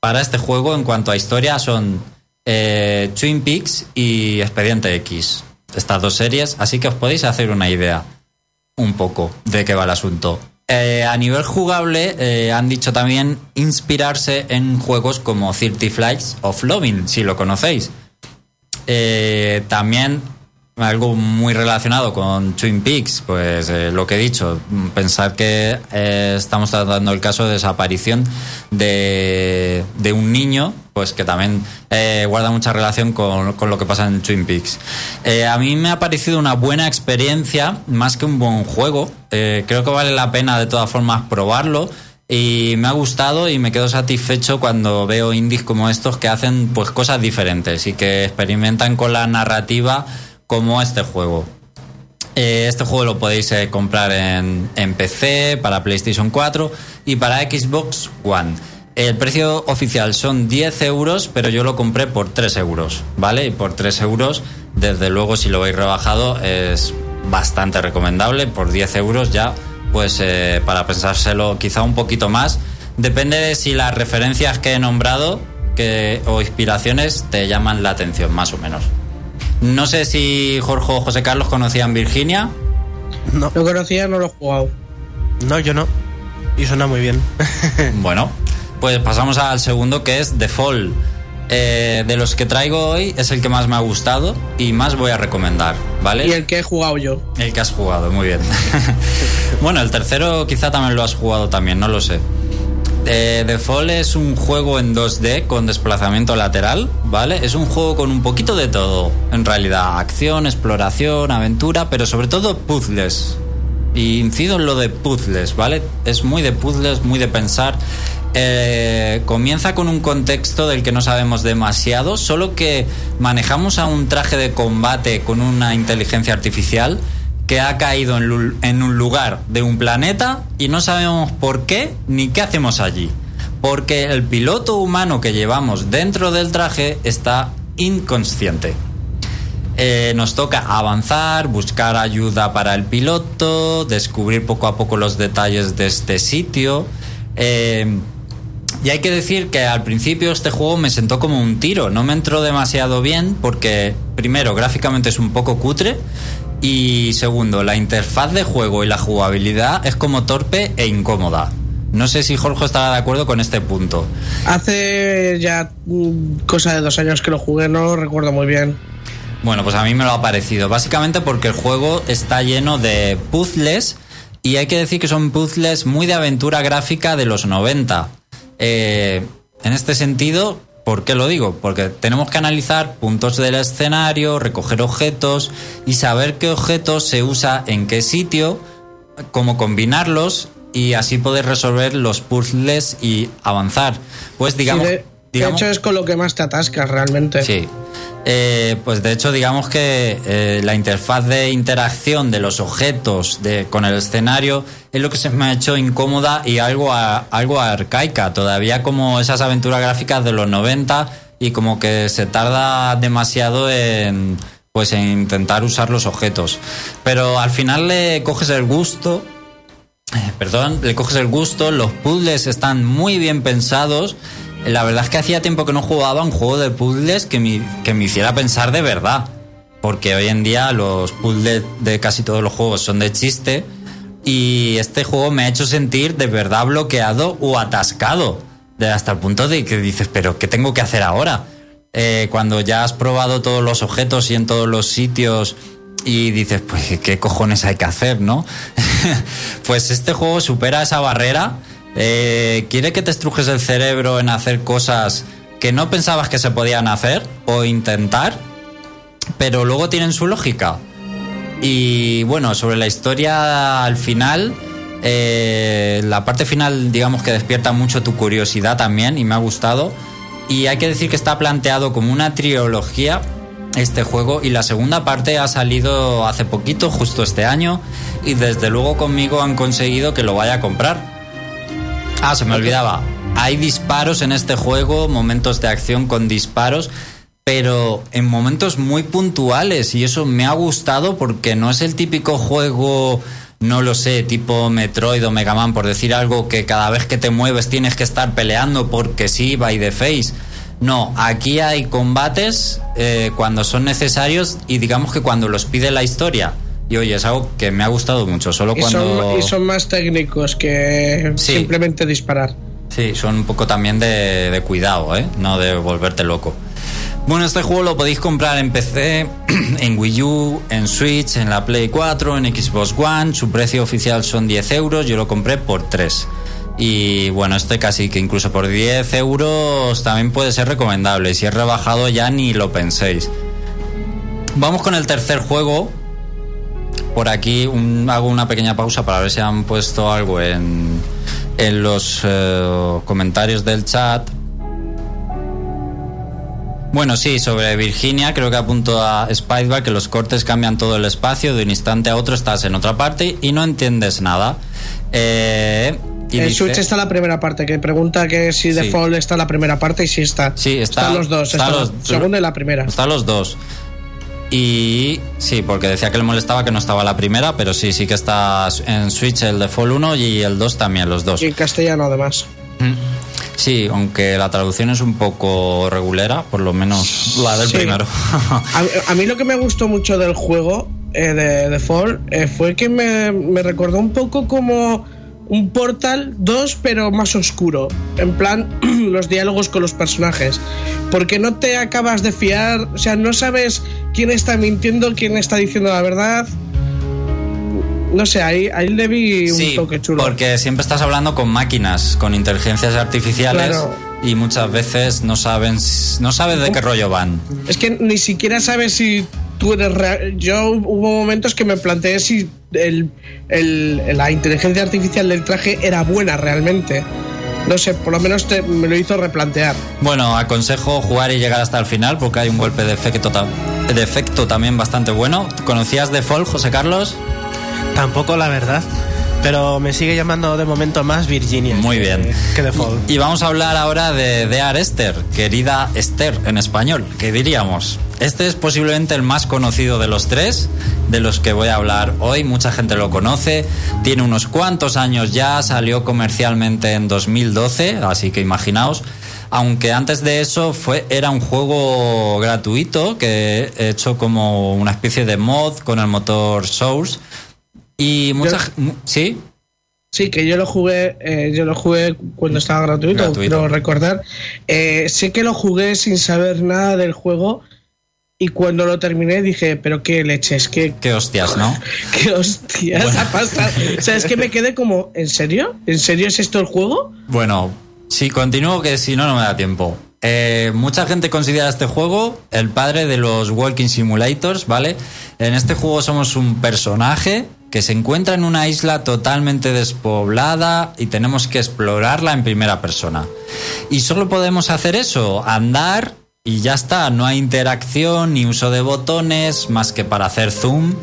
[SPEAKER 1] para este juego en cuanto a historia son eh, Twin Peaks y Expediente X, estas dos series, así que os podéis hacer una idea un poco de qué va el asunto. Eh, a nivel jugable, han dicho también inspirarse en juegos como 30 Flights of Loving, si lo conocéis. Eh, también algo muy relacionado con Twin Peaks, pues eh, lo que he dicho, pensar que eh, estamos tratando el caso de desaparición de, de un niño, pues que también eh, guarda mucha relación con, con, lo que pasa en Twin Peaks. A mí me ha parecido una buena experiencia, más que un buen juego. Creo que vale la pena de todas formas probarlo y me ha gustado y me quedo satisfecho cuando veo indies como estos que hacen pues cosas diferentes y que experimentan con la narrativa como este juego. Eh, este juego lo podéis eh, comprar en, PC, para PlayStation 4 y para Xbox One. El precio oficial son 10 euros, pero yo lo compré por 3 euros, ¿vale? Y por 3 euros, desde luego, si lo veis rebajado, es bastante recomendable. Por 10 euros ya, pues eh, para pensárselo quizá un poquito más. Depende de si las referencias que he nombrado que, o inspiraciones te llaman la atención, más o menos. No sé si Jorge o José Carlos conocían Virginia.
[SPEAKER 3] No. Lo conocía, no lo he jugado.
[SPEAKER 2] No, yo no. Y suena muy bien.
[SPEAKER 1] bueno, pues pasamos al segundo que es The Fall. Eh, de los que traigo hoy es el que más me ha gustado y más voy a recomendar, ¿vale?
[SPEAKER 3] Y el que he jugado yo.
[SPEAKER 1] El que has jugado, muy bien. bueno, el tercero quizá también lo has jugado también, no lo sé. Eh, The Fall es un juego en 2D con desplazamiento lateral, ¿vale? Es un juego con un poquito de todo, en realidad. Acción, exploración, aventura, pero sobre todo puzzles. Y incido en lo de puzzles, ¿vale? Es muy de puzzles, muy de pensar. Eh, comienza con un contexto del que no sabemos demasiado, solo que manejamos a un traje de combate con una inteligencia artificial que ha caído en, un lugar de un planeta y no sabemos por qué ni qué hacemos allí. Porque el piloto humano que llevamos dentro del traje está inconsciente. Eh, nos toca avanzar, buscar ayuda para el piloto, descubrir poco a poco los detalles de este sitio. Eh, y hay que decir que al principio este juego me sentó como un tiro, no me entró demasiado bien porque primero gráficamente es un poco cutre y segundo, la interfaz de juego y la jugabilidad es como torpe e incómoda. No sé si Jorge estará de acuerdo con este punto.
[SPEAKER 3] Hace ya cosa de dos años que lo jugué, no lo recuerdo muy bien.
[SPEAKER 1] Bueno, pues a mí me lo ha parecido. Básicamente porque el juego está lleno de puzzles y hay que decir que son puzzles muy de aventura gráfica de los 90. Eh, en este sentido, ¿Por qué lo digo? Porque tenemos que analizar puntos del escenario, recoger objetos y saber qué objetos se usa en qué sitio, cómo combinarlos y así poder resolver los puzzles y avanzar. Pues digamos... digamos,
[SPEAKER 3] de hecho es con lo que más te atascas realmente.
[SPEAKER 1] Sí. Eh, pues de hecho digamos que eh, la interfaz de interacción de los objetos de, con el escenario es lo que se me ha hecho incómoda y algo, a, algo arcaica, todavía como esas aventuras gráficas de los 90 y como que se tarda demasiado en pues en intentar usar los objetos. Pero al final le coges el gusto eh, perdón, le coges el gusto, los puzzles están muy bien pensados. La verdad es que hacía tiempo que no jugaba un juego de puzzles que me, que me hiciera pensar de verdad. Porque hoy en día los puzzles de casi todos los juegos son de chiste. Y este juego me ha hecho sentir de verdad bloqueado o atascado. Hasta el punto de que dices, pero ¿qué tengo que hacer ahora? Eh, cuando ya has probado todos los objetos y en todos los sitios y dices, pues, ¿qué cojones hay que hacer, no? pues este juego supera esa barrera. Eh, quiere que te estrujes el cerebro en hacer cosas que no pensabas que se podían hacer o intentar, pero luego tienen su lógica. Y bueno, sobre la historia al final, eh, la parte final digamos que despierta mucho tu curiosidad también y me ha gustado. Y hay que decir que está planteado como una trilogía este juego y la segunda parte ha salido hace poquito, justo este año, y desde luego conmigo han conseguido que lo vaya a comprar. Ah, se me olvidaba. Hay disparos en este juego, momentos de acción con disparos, pero en momentos muy puntuales y eso me ha gustado porque no es el típico juego, no lo sé, tipo Metroid o Mega Man, por decir algo que cada vez que te mueves tienes que estar peleando porque sí, by the face no, aquí hay combates eh, cuando son necesarios y digamos que cuando los pide la historia. Y oye, es algo que me ha gustado mucho. Solo
[SPEAKER 3] y
[SPEAKER 1] cuando.
[SPEAKER 3] Son, y son más técnicos que simplemente disparar.
[SPEAKER 1] Sí, son un poco también de, de, cuidado, ¿eh? No de volverte loco. Bueno, este juego lo podéis comprar en PC, en Wii U, en Switch, en la Play 4, en Xbox One. Su precio oficial son 10 euros. Yo lo compré por 3. Y bueno, este casi que incluso por 10 euros también puede ser recomendable. Si es rebajado ya ni lo penséis. Vamos con el tercer juego. Por aquí hago una pequeña pausa para ver si han puesto algo en, en los eh, comentarios del chat. Bueno, sí, sobre Virginia, creo que apunto a Spider que los cortes cambian todo el espacio, de un instante a otro estás en otra parte y no entiendes nada. Eh,
[SPEAKER 3] en Switch está la primera parte, que pregunta que si The Fall está la primera parte y si está.
[SPEAKER 1] Sí, está,
[SPEAKER 3] están los dos, está, la segunda y la primera.
[SPEAKER 1] Están los dos. Y sí, porque decía que le molestaba que no estaba la primera, pero sí, sí que está en Switch el The Fall 1 y el 2 también, los dos.
[SPEAKER 3] Y en castellano además. Mm.
[SPEAKER 1] Sí, aunque la traducción es un poco regulera, por lo menos la del primero.
[SPEAKER 3] a, mí lo que me gustó mucho del juego eh, de The Fall eh, fue que me, me recordó un poco como un Portal 2 pero más oscuro. En plan, los diálogos con los personajes. Porque no te acabas de fiar, o sea, no sabes quién está mintiendo, quién está diciendo la verdad. No sé, ahí, ahí le vi un toque chulo.
[SPEAKER 1] Porque siempre estás hablando con máquinas, con inteligencias artificiales. Y muchas veces no saben, no sabes de qué rollo van.
[SPEAKER 3] Es que ni siquiera sabes si tú eres real. Yo hubo momentos que me planteé si el, la inteligencia artificial del traje era buena realmente. No sé, por lo menos me lo hizo replantear.
[SPEAKER 1] Bueno, aconsejo jugar y llegar hasta el final porque hay un golpe de efecto, de efecto también bastante bueno. ¿Conocías The Fall, José Carlos?
[SPEAKER 2] Tampoco, la verdad pero me sigue llamando de momento más Virginia.
[SPEAKER 1] Muy bien.
[SPEAKER 2] Que The Fall.
[SPEAKER 1] Y vamos a hablar ahora de Dear Esther, querida Esther en español, ¿qué diríamos? Este es posiblemente el más conocido de los tres, de los que voy a hablar hoy. Mucha gente lo conoce. Tiene unos cuantos años ya, salió comercialmente en 2012, así que imaginaos. Aunque antes de eso fue, era un juego gratuito que he hecho como una especie de mod con el motor Source y muchas. ¿Sí?
[SPEAKER 3] Sí, que yo lo jugué, eh, yo lo jugué cuando estaba gratuito, quiero recordar. Eh, sé que lo jugué sin saber nada del juego y cuando lo terminé dije, pero qué leches, qué...
[SPEAKER 1] Qué hostias, ¿no?
[SPEAKER 3] qué hostias ha pasado. O sea, es que me quedé como, ¿en serio? ¿En serio es esto el juego?
[SPEAKER 1] Bueno, sí, continúo que si no, no me da tiempo. Eh, mucha gente considera este juego el padre de los Walking Simulators, ¿vale? En este juego somos un personaje que se encuentra en una isla totalmente despoblada y tenemos que explorarla en primera persona. Y solo podemos hacer eso, andar y ya está, no hay interacción ni uso de botones más que para hacer zoom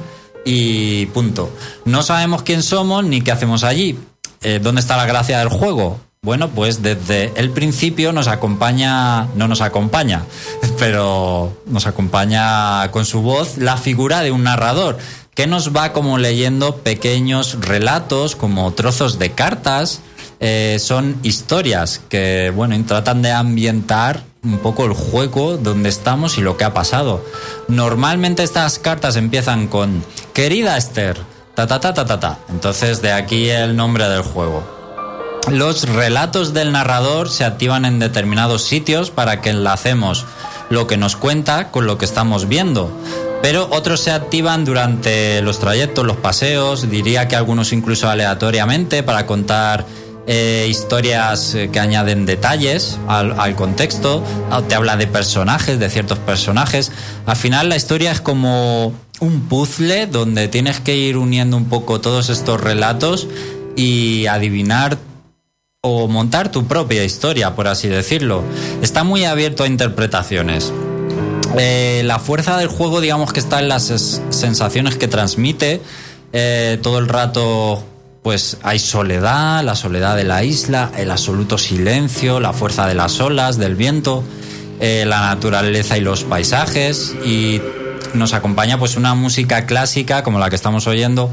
[SPEAKER 1] y punto. No sabemos quién somos ni qué hacemos allí. Eh, ¿Dónde está la gracia del juego? Bueno, pues desde el principio nos acompaña, no nos acompaña, pero nos acompaña con su voz la figura de un narrador que nos va como leyendo pequeños relatos, como trozos de cartas. Eh, son historias que, bueno, tratan de ambientar un poco el juego donde estamos y lo que ha pasado. Normalmente estas cartas empiezan con querida Esther, ta ta ta ta ta ta. Entonces de aquí el nombre del juego. Los relatos del narrador se activan en determinados sitios para que enlacemos lo que nos cuenta con lo que estamos viendo. Pero otros se activan durante los trayectos, los paseos, diría que algunos incluso aleatoriamente para contar eh, historias eh, que añaden detalles al, contexto, te habla de personajes, de ciertos personajes. Al final la historia es como un puzzle donde tienes que ir uniendo un poco todos estos relatos y adivinar o montar tu propia historia, por así decirlo. Está muy abierto a interpretaciones. Eh, la fuerza del juego, digamos que está en las sensaciones que transmite. Eh, todo el rato, pues hay soledad, la soledad de la isla, el absoluto silencio, la fuerza de las olas, del viento, eh, la naturaleza y los paisajes. Y nos acompaña pues una música clásica como la que estamos oyendo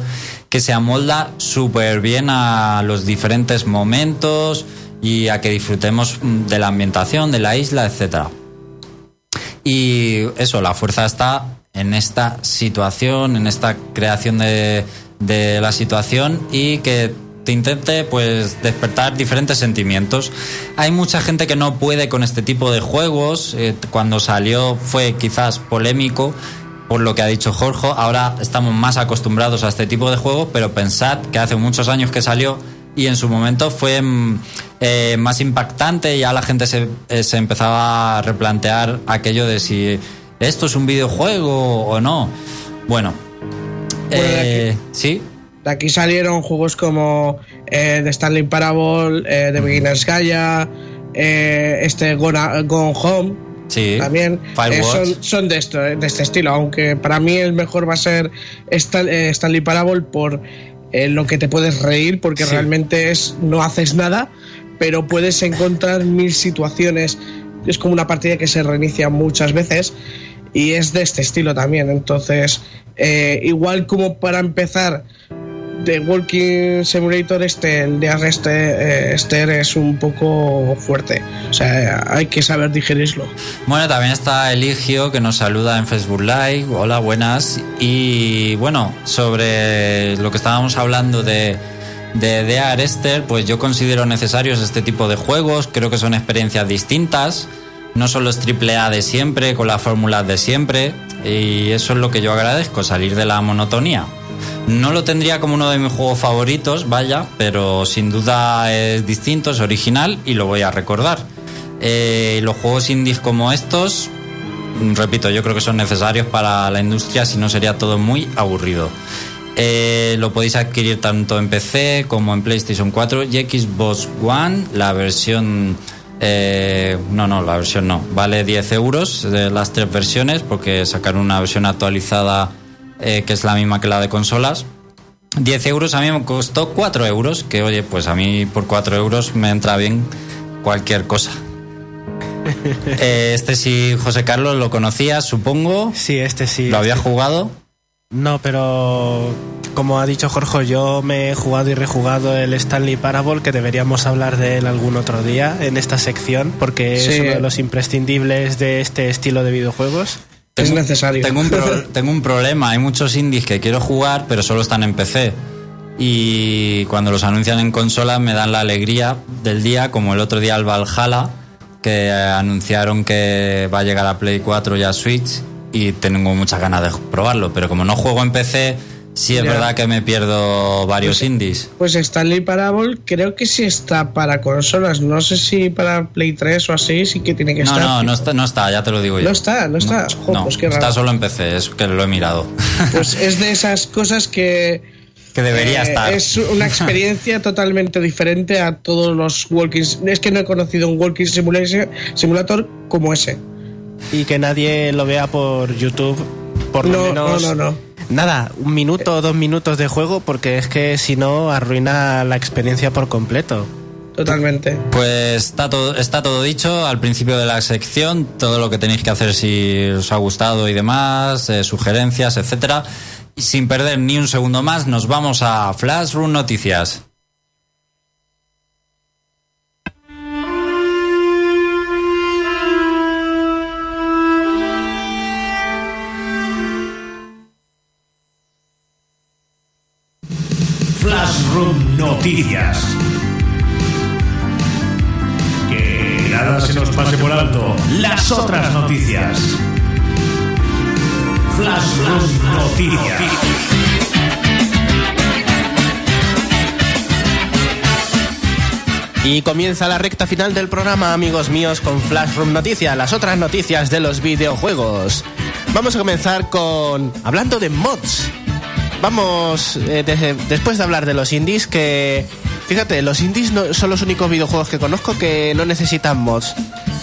[SPEAKER 1] que se amolda súper bien a los diferentes momentos y a que disfrutemos de la ambientación, de la isla, etcétera. Y eso, la fuerza está en esta situación, en esta creación de, de la situación y que te intente pues despertar diferentes sentimientos. Hay mucha gente que no puede con este tipo de juegos. Eh, cuando salió fue quizás polémico por lo que ha dicho Jorge. Ahora estamos más acostumbrados a este tipo de juegos, pero pensad que hace muchos años que salió y en su momento fue mm, eh, más impactante, ya la gente se, eh, se, empezaba a replantear aquello de si esto es un videojuego o no. Bueno,
[SPEAKER 3] eh,
[SPEAKER 1] aquí, sí.
[SPEAKER 3] De aquí salieron juegos como eh, The Stanley Parable, The Beginner's Gaia, este Gone, Gone Home.
[SPEAKER 1] Sí,
[SPEAKER 3] también son, son, de, esto, de este estilo, aunque para mí el mejor va a ser Stanley Parable por lo que te puedes reír, porque sí. realmente es no haces nada, pero puedes encontrar mil situaciones. Es como una partida que se reinicia muchas veces y es de este estilo también. Entonces, eh, igual como para empezar, The Walking Simulator este, el de Arrest eh, Esther es un poco fuerte. O sea, hay que saber digerirlo.
[SPEAKER 1] Bueno, también está Eligio que nos saluda en Facebook Live. Hola, buenas. Y bueno, sobre lo que estábamos hablando de de Dea Esther, pues yo considero necesarios este tipo de juegos, creo que son experiencias distintas, no son los triple A de siempre, con las fórmulas de siempre, y eso es lo que yo agradezco, salir de la monotonía. No lo tendría como uno de mis juegos favoritos, vaya, pero sin duda es distinto, es original y lo voy a recordar. Eh, los juegos indies como estos, repito, yo creo que son necesarios para la industria, si no sería todo muy aburrido. Eh, lo podéis adquirir tanto en PC como en PlayStation 4 y Xbox One. La versión. Eh, no, no, la versión no. Vale 10 euros de las tres versiones porque sacaron una versión actualizada eh, que es la misma que la de consolas. 10 euros a mí me costó 4 euros, que oye, pues a mí por 4 euros me entra bien cualquier cosa. este sí, José Carlos, lo conocías, supongo.
[SPEAKER 2] Sí, este sí.
[SPEAKER 1] ¿Lo había jugado?
[SPEAKER 2] No, pero como ha dicho Jorge, yo me he jugado y rejugado el Stanley Parable, que deberíamos hablar de él algún otro día en esta sección, porque sí. es uno de los imprescindibles de este estilo de videojuegos.
[SPEAKER 3] Es necesario.
[SPEAKER 1] Tengo un, pro, tengo un problema, hay muchos indies que quiero jugar, pero solo están en PC. Y cuando los anuncian en consola me dan la alegría del día, como el otro día el Valhalla, que anunciaron que va a llegar a Play 4 y a Switch y tengo muchas ganas de probarlo, pero como no juego en PC, sí es verdad que me pierdo varios
[SPEAKER 3] pues,
[SPEAKER 1] indies.
[SPEAKER 3] Pues Stanley Parable creo que sí está para consolas, no sé si para Play 3 o así, sí que tiene que
[SPEAKER 1] no,
[SPEAKER 3] estar.
[SPEAKER 1] No, no está, no está, ya te lo digo yo.
[SPEAKER 3] No está, no está.
[SPEAKER 1] No,
[SPEAKER 3] jo,
[SPEAKER 1] no,
[SPEAKER 3] pues qué
[SPEAKER 1] está solo en PC, es que lo he mirado.
[SPEAKER 3] Pues es de esas cosas que...
[SPEAKER 1] Que debería
[SPEAKER 3] eh,
[SPEAKER 1] estar.
[SPEAKER 3] Es una experiencia totalmente diferente a todos los walking... Es que no he conocido un walking simulator como ese
[SPEAKER 2] y que nadie lo vea por YouTube por lo
[SPEAKER 3] no,
[SPEAKER 2] menos
[SPEAKER 3] no, no, no.
[SPEAKER 2] Nada un minuto o dos minutos de juego porque es que si no arruina la experiencia por completo
[SPEAKER 3] totalmente.
[SPEAKER 1] Pues está todo, está todo dicho al principio de la sección, todo lo que tenéis que hacer si os ha gustado y demás, eh, sugerencias, etcétera. Y sin perder ni un segundo más, nos vamos a Flashroom Noticias.
[SPEAKER 4] Noticias. Que nada se nos pase por alto. Las otras noticias. Flashroom Noticias.
[SPEAKER 2] Y comienza la recta final del programa, amigos míos, con Flashroom Noticias, las otras noticias de los videojuegos. Vamos a comenzar con hablando de mods. Vamos, eh, de- después de hablar de los indies, que fíjate, los indies no, son los únicos videojuegos que conozco que no necesitan mods.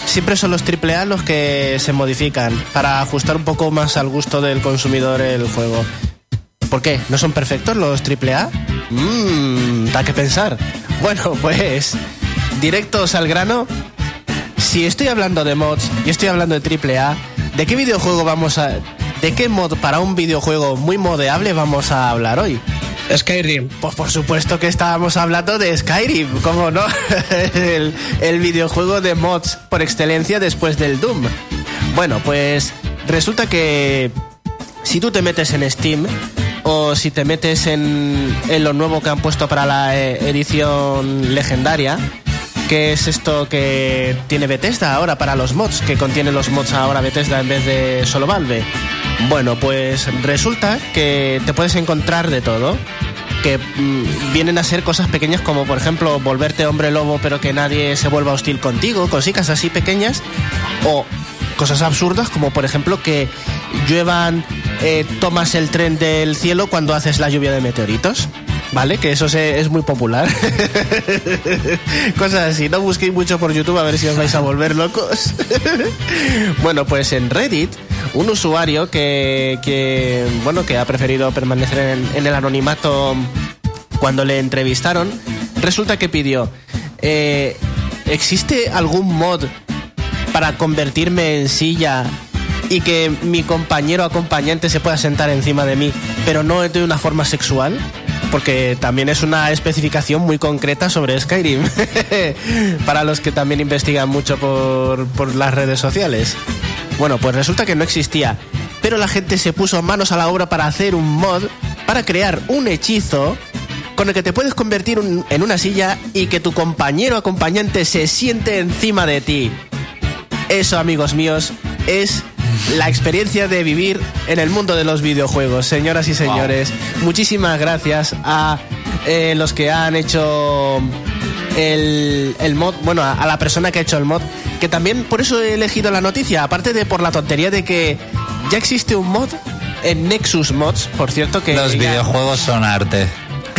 [SPEAKER 2] Siempre son los AAA los que se modifican para ajustar un poco más al gusto del consumidor el juego. ¿Por qué? ¿No son perfectos los AAA? Mmm, da que pensar. Bueno, pues, directos al grano. Si estoy hablando de mods y estoy hablando de AAA, ¿de qué videojuego vamos a... ¿De qué mod para un videojuego muy modeable vamos a hablar hoy?
[SPEAKER 3] Skyrim.
[SPEAKER 2] Pues por supuesto que estábamos hablando de Skyrim, ¿cómo no? el, el videojuego de mods por excelencia después del Doom. Bueno, pues resulta que si tú te metes en Steam o si te metes en, en lo nuevo que han puesto para la eh, edición legendaria, que es esto que tiene Bethesda ahora para los mods, que contiene los mods ahora Bethesda en vez de solo Valve. Bueno, pues resulta que te puedes encontrar de todo. Que mm, vienen a ser cosas pequeñas como por ejemplo volverte hombre lobo pero que nadie se vuelva hostil contigo, cositas así pequeñas. O cosas absurdas como por ejemplo que lluevan eh, tomas el tren del cielo cuando haces la lluvia de meteoritos. ¿Vale? Que eso se- es muy popular. Cosas así. No busquéis mucho por YouTube a ver si os vais a volver locos. bueno, pues en Reddit, un usuario que, bueno, que ha preferido permanecer en, en el anonimato cuando le entrevistaron, resulta que pidió, eh, ¿existe algún mod para convertirme en silla y que mi compañero acompañante se pueda sentar encima de mí, pero no de una forma sexual? Porque también es una especificación muy concreta sobre Skyrim, para los que también investigan mucho por, por las redes sociales. Bueno, pues resulta que no existía, pero la gente se puso manos a la obra para hacer un mod, para crear un hechizo con el que te puedes convertir un- en una silla y que tu compañero acompañante se siente encima de ti. Eso, amigos míos, es la experiencia de vivir en el mundo de los videojuegos. Señoras y señores, muchísimas gracias a eh, los que han hecho el, el mod, bueno, a, a la persona que ha hecho el mod, que también por eso he elegido la noticia, aparte de por la tontería de que ya existe un mod en Nexus Mods, por cierto, que...
[SPEAKER 1] Los
[SPEAKER 2] ya-
[SPEAKER 1] videojuegos son arte.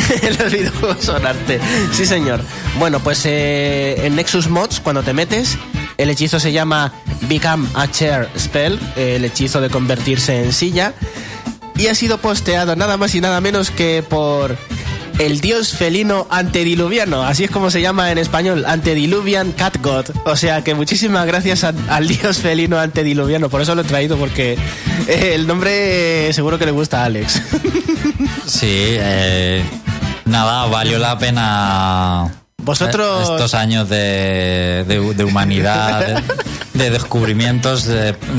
[SPEAKER 2] los videojuegos son arte. Sí, señor. Bueno, pues eh, en Nexus Mods, cuando te metes, el hechizo se llama Become a Chair Spell, el hechizo de convertirse en silla, y ha sido posteado nada más y nada menos que por el dios felino antediluviano, así es como se llama en español, Antediluvian Cat God. O sea que muchísimas gracias al dios felino antediluviano, por eso lo he traído, porque eh, el nombre seguro que le gusta a Alex.
[SPEAKER 1] Sí, eh, nada, valió la pena.
[SPEAKER 2] Vosotros-
[SPEAKER 1] eh, Estos años de, de- de humanidad, de, de descubrimientos,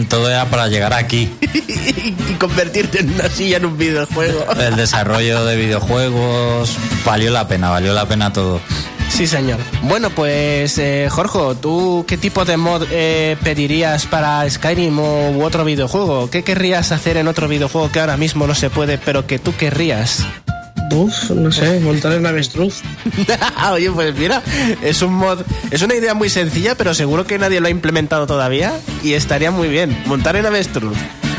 [SPEAKER 1] todo era para llegar aquí.
[SPEAKER 2] y convertirte en una silla en un videojuego.
[SPEAKER 1] El desarrollo de videojuegos, valió la pena, valió la pena todo.
[SPEAKER 2] Sí, señor. Bueno, pues, eh, Jorge, ¿tú qué tipo de mod eh, pedirías para Skyrim o u otro videojuego? ¿Qué querrías hacer en otro videojuego que ahora mismo no se puede, pero que tú querrías?
[SPEAKER 3] Uf, no sé, montar en avestruz.
[SPEAKER 2] Oye, pues mira, es un mod, es una idea muy sencilla, pero seguro que nadie lo ha implementado todavía y estaría muy bien. Montar en avestruz.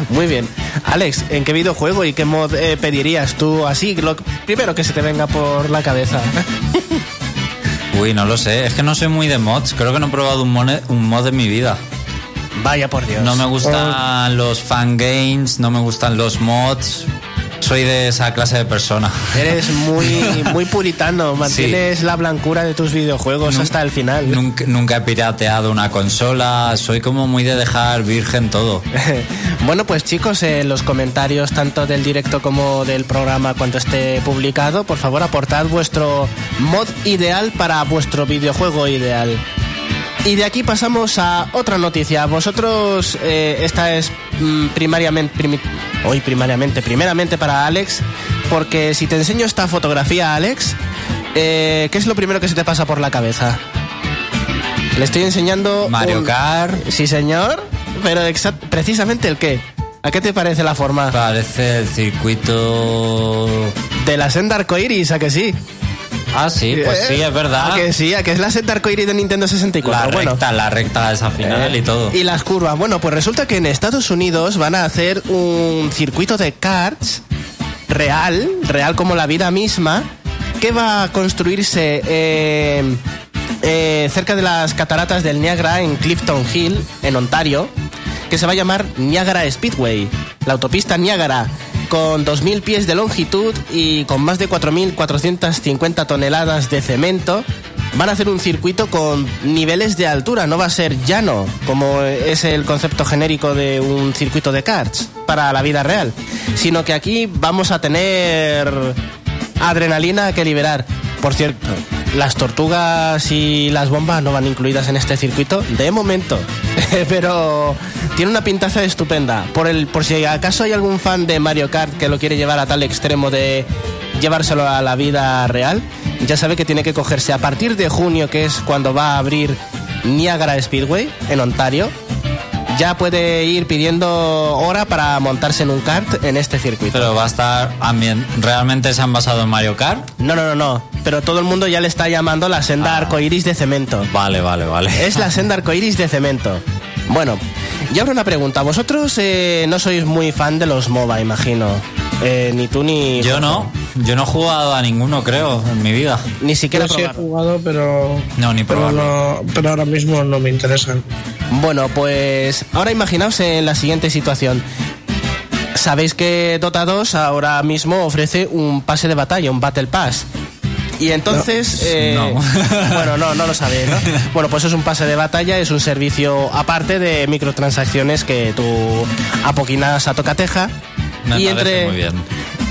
[SPEAKER 2] Muy bien. Alex, ¿en qué videojuego y qué mod eh, pedirías tú así? Lo primero que se te venga por la cabeza.
[SPEAKER 1] Uy, no lo sé, es que no soy muy de mods, creo que no he probado un, mod en mi vida.
[SPEAKER 2] Vaya por Dios.
[SPEAKER 1] No me gustan los fangames, no me gustan los mods. Soy de esa clase de persona.
[SPEAKER 2] Eres muy, muy puritano, mantienes la blancura de tus videojuegos hasta el final.
[SPEAKER 1] Nunca, nunca he pirateado una consola, soy como muy de dejar virgen todo.
[SPEAKER 2] bueno, pues chicos, en los comentarios tanto del directo como del programa cuando esté publicado, por favor aportad vuestro mod ideal para vuestro videojuego ideal. Y de aquí pasamos a otra noticia. Vosotros, eh, esta es mm, primariamente, hoy primariamente, primeramente para Alex, porque si te enseño esta fotografía, Alex, eh, ¿qué es lo primero que se te pasa por la cabeza? Le estoy enseñando...
[SPEAKER 1] Mario Kart.
[SPEAKER 2] Sí, señor, pero precisamente el qué. ¿A qué te parece la forma?
[SPEAKER 1] Parece el circuito...
[SPEAKER 2] De la senda arcoiris, ¿a que sí?
[SPEAKER 1] Ah, sí, pues sí, es verdad.
[SPEAKER 2] ¿A que sí, a que es la senda arcoiris de Nintendo 64.
[SPEAKER 1] La recta, la recta esa final y
[SPEAKER 2] eh,
[SPEAKER 1] todo.
[SPEAKER 2] Y las curvas. Bueno, pues resulta que en Estados Unidos van a hacer un circuito de karts real, real como la vida misma, que va a construirse eh, eh, cerca de las cataratas del Niagara en Clifton Hill, en Ontario, que se va a llamar Niagara Speedway. La autopista Niagara con 2.000 pies de longitud y con más de 4.450 toneladas de cemento, van a hacer un circuito con niveles de altura, no va a ser llano, como es el concepto genérico de un circuito de karts para la vida real, sino que aquí vamos a tener adrenalina que liberar. Por cierto, las tortugas y las bombas no van incluidas en este circuito de momento, pero tiene una pintaza estupenda. Por, el, por si acaso hay algún fan de Mario Kart que lo quiere llevar a tal extremo de llevárselo a la vida real, ya sabe que tiene que cogerse a partir de junio, que es cuando va a abrir Niagara Speedway en Ontario, ya puede ir pidiendo hora para montarse en un kart en este circuito.
[SPEAKER 1] Pero va a estar ¿Realmente se han basado en Mario Kart?
[SPEAKER 2] No, no, no, no. Pero todo el mundo ya le está llamando la senda ah. arcoiris de cemento.
[SPEAKER 1] Vale, vale, vale.
[SPEAKER 2] Es la senda arcoiris de cemento. Bueno, y ahora una pregunta. Vosotros eh, no sois muy fan de los MOBA, imagino. Eh, ni tú ni.
[SPEAKER 1] Yo no. Yo no he jugado a ninguno, creo, en mi vida.
[SPEAKER 2] Ni siquiera
[SPEAKER 3] Yo sí he jugado, pero.
[SPEAKER 1] No, ni
[SPEAKER 3] pero, pero ahora mismo no me interesan.
[SPEAKER 2] Bueno, pues ahora imaginaos en la siguiente situación. Sabéis que Dota 2 ahora mismo ofrece un pase de batalla, un Battle Pass. Y entonces,
[SPEAKER 1] eh, no.
[SPEAKER 2] bueno, no, no lo sabéis, ¿no? Bueno, pues es un pase de batalla, es un servicio aparte de microtransacciones que tú apoquinas a tocateja.
[SPEAKER 1] Me y entre, muy bien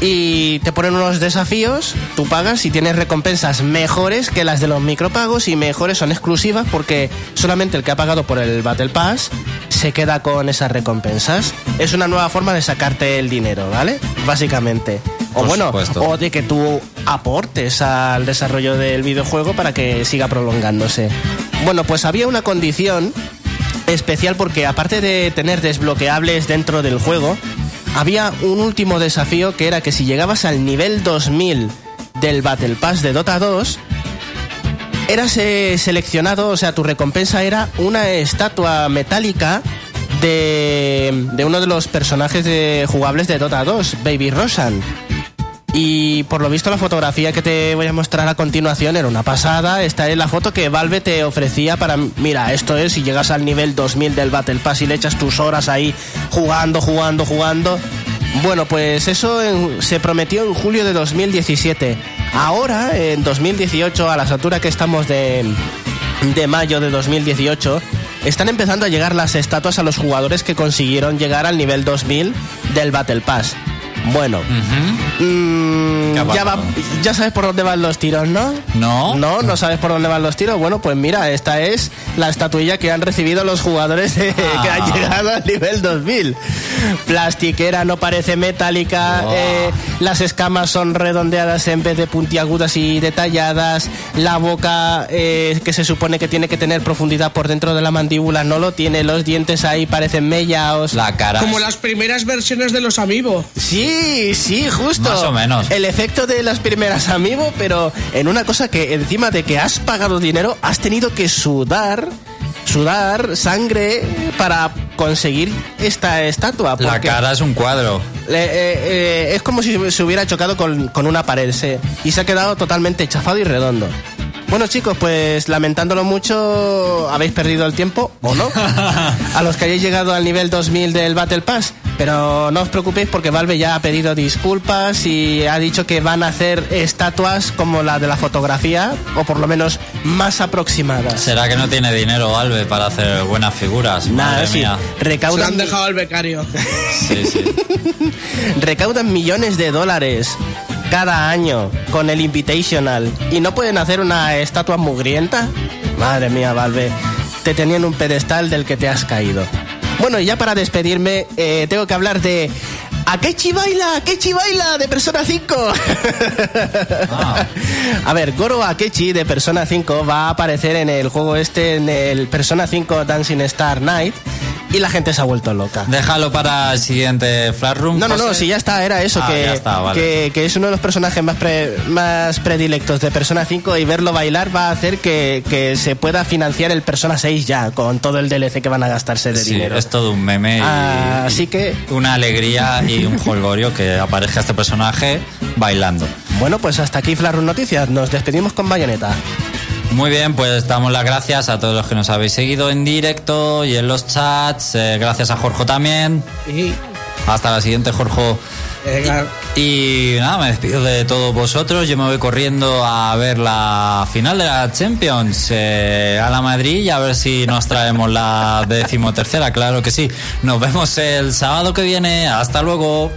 [SPEAKER 2] y te ponen unos desafíos, tú pagas y tienes recompensas mejores que las de los micropagos y mejores son exclusivas porque solamente el que ha pagado por el Battle Pass se queda con esas recompensas. Es una nueva forma de sacarte el dinero, ¿vale? Básicamente. O bueno, o de que tú aportes al desarrollo del videojuego para que siga prolongándose. Bueno, pues había una condición especial porque aparte de tener desbloqueables dentro del juego, había un último desafío que era que si llegabas al nivel 2000 del Battle Pass de Dota 2, eras eh, seleccionado, o sea, tu recompensa era una estatua metálica de, de uno de los personajes de, jugables de Dota 2, Baby Roshan. Y por lo visto la fotografía que te voy a mostrar a continuación era una pasada. Esta es la foto que Valve te ofrecía para... Mira, esto es si llegas al nivel 2000 del Battle Pass y le echas tus horas ahí jugando, jugando, jugando. Bueno, pues eso se prometió en julio de 2017. Ahora, en 2018, a las alturas que estamos de, de mayo de 2018, están empezando a llegar las estatuas a los jugadores que consiguieron llegar al nivel 2000 del Battle Pass. Bueno, mm, ya, ya sabes por dónde van los tiros, ¿no?
[SPEAKER 1] No.
[SPEAKER 2] No, no sabes por dónde van los tiros. Bueno, pues mira, esta es la estatuilla que han recibido los jugadores que han ah. llegado al nivel 2000. Plastiquera, no parece metálica, eh, las escamas son redondeadas en vez de puntiagudas y detalladas, la boca eh, que se supone que tiene que tener profundidad por dentro de la mandíbula no lo tiene, los dientes ahí parecen mellaos.
[SPEAKER 1] La cara.
[SPEAKER 3] Como las primeras versiones de los amigos.
[SPEAKER 2] Sí, Sí, sí, justo.
[SPEAKER 1] Más o menos.
[SPEAKER 2] El efecto de las primeras Amiibo, pero en una cosa que encima de que has pagado dinero, has tenido que sudar sudar sangre para conseguir esta estatua.
[SPEAKER 1] La cara es un cuadro.
[SPEAKER 2] Eh, eh, es como si se hubiera chocado con, una pared y se ha quedado totalmente chafado y redondo. Bueno chicos, pues lamentándolo mucho, habéis perdido el tiempo o no. A los que hayáis llegado al nivel 2000 del Battle Pass, Pero no os preocupéis porque Valve ya ha pedido disculpas y ha dicho que van a hacer estatuas como la de la fotografía, o por lo menos más aproximadas.
[SPEAKER 1] ¿Será que no tiene dinero Valve para hacer buenas figuras?
[SPEAKER 2] Nada,
[SPEAKER 1] Madre
[SPEAKER 2] sí.
[SPEAKER 1] mía.
[SPEAKER 3] Se
[SPEAKER 2] Recaudan,
[SPEAKER 3] han dejado al becario.
[SPEAKER 1] Sí, sí.
[SPEAKER 2] recaudan millones de dólares cada año con el Invitational y no pueden hacer una estatua mugrienta. Madre mía, Valve, te tenían un pedestal del que te has caído. Bueno, y ya para despedirme, eh, tengo que hablar de Akechi Baila, Akechi Baila de Persona 5.
[SPEAKER 1] Ah.
[SPEAKER 2] A ver, Goro Akechi de Persona 5 va a aparecer en el juego este, en el Persona 5 Dancing Star Night, y la gente se ha vuelto loca.
[SPEAKER 1] Déjalo para el siguiente Flash Room.
[SPEAKER 2] No, no, no, si ya está, era eso,
[SPEAKER 1] Ah,
[SPEAKER 2] que,
[SPEAKER 1] está, vale.
[SPEAKER 2] que, que es uno de los personajes más, pre- más predilectos de Persona 5 y verlo bailar va a hacer que, que se pueda financiar el Persona 6 ya, con todo el DLC que van a gastarse de
[SPEAKER 1] Sí,
[SPEAKER 2] dinero.
[SPEAKER 1] es todo un meme y,
[SPEAKER 2] Ah, así que,
[SPEAKER 1] una alegría y un jolgorio que aparezca este personaje bailando.
[SPEAKER 2] bueno, pues hasta aquí Flash Room Noticias. Nos despedimos con Bayonetta.
[SPEAKER 1] Muy bien, pues damos las gracias a todos los que nos habéis seguido en directo y en los chats. Eh, gracias a Jorge también. Hasta la siguiente, Jorge. Y nada, me despido de todos vosotros. Yo me voy corriendo a ver la final de la Champions eh, a la Madrid y a ver si nos traemos la decimotercera. Claro que sí. Nos vemos el sábado que viene. Hasta luego.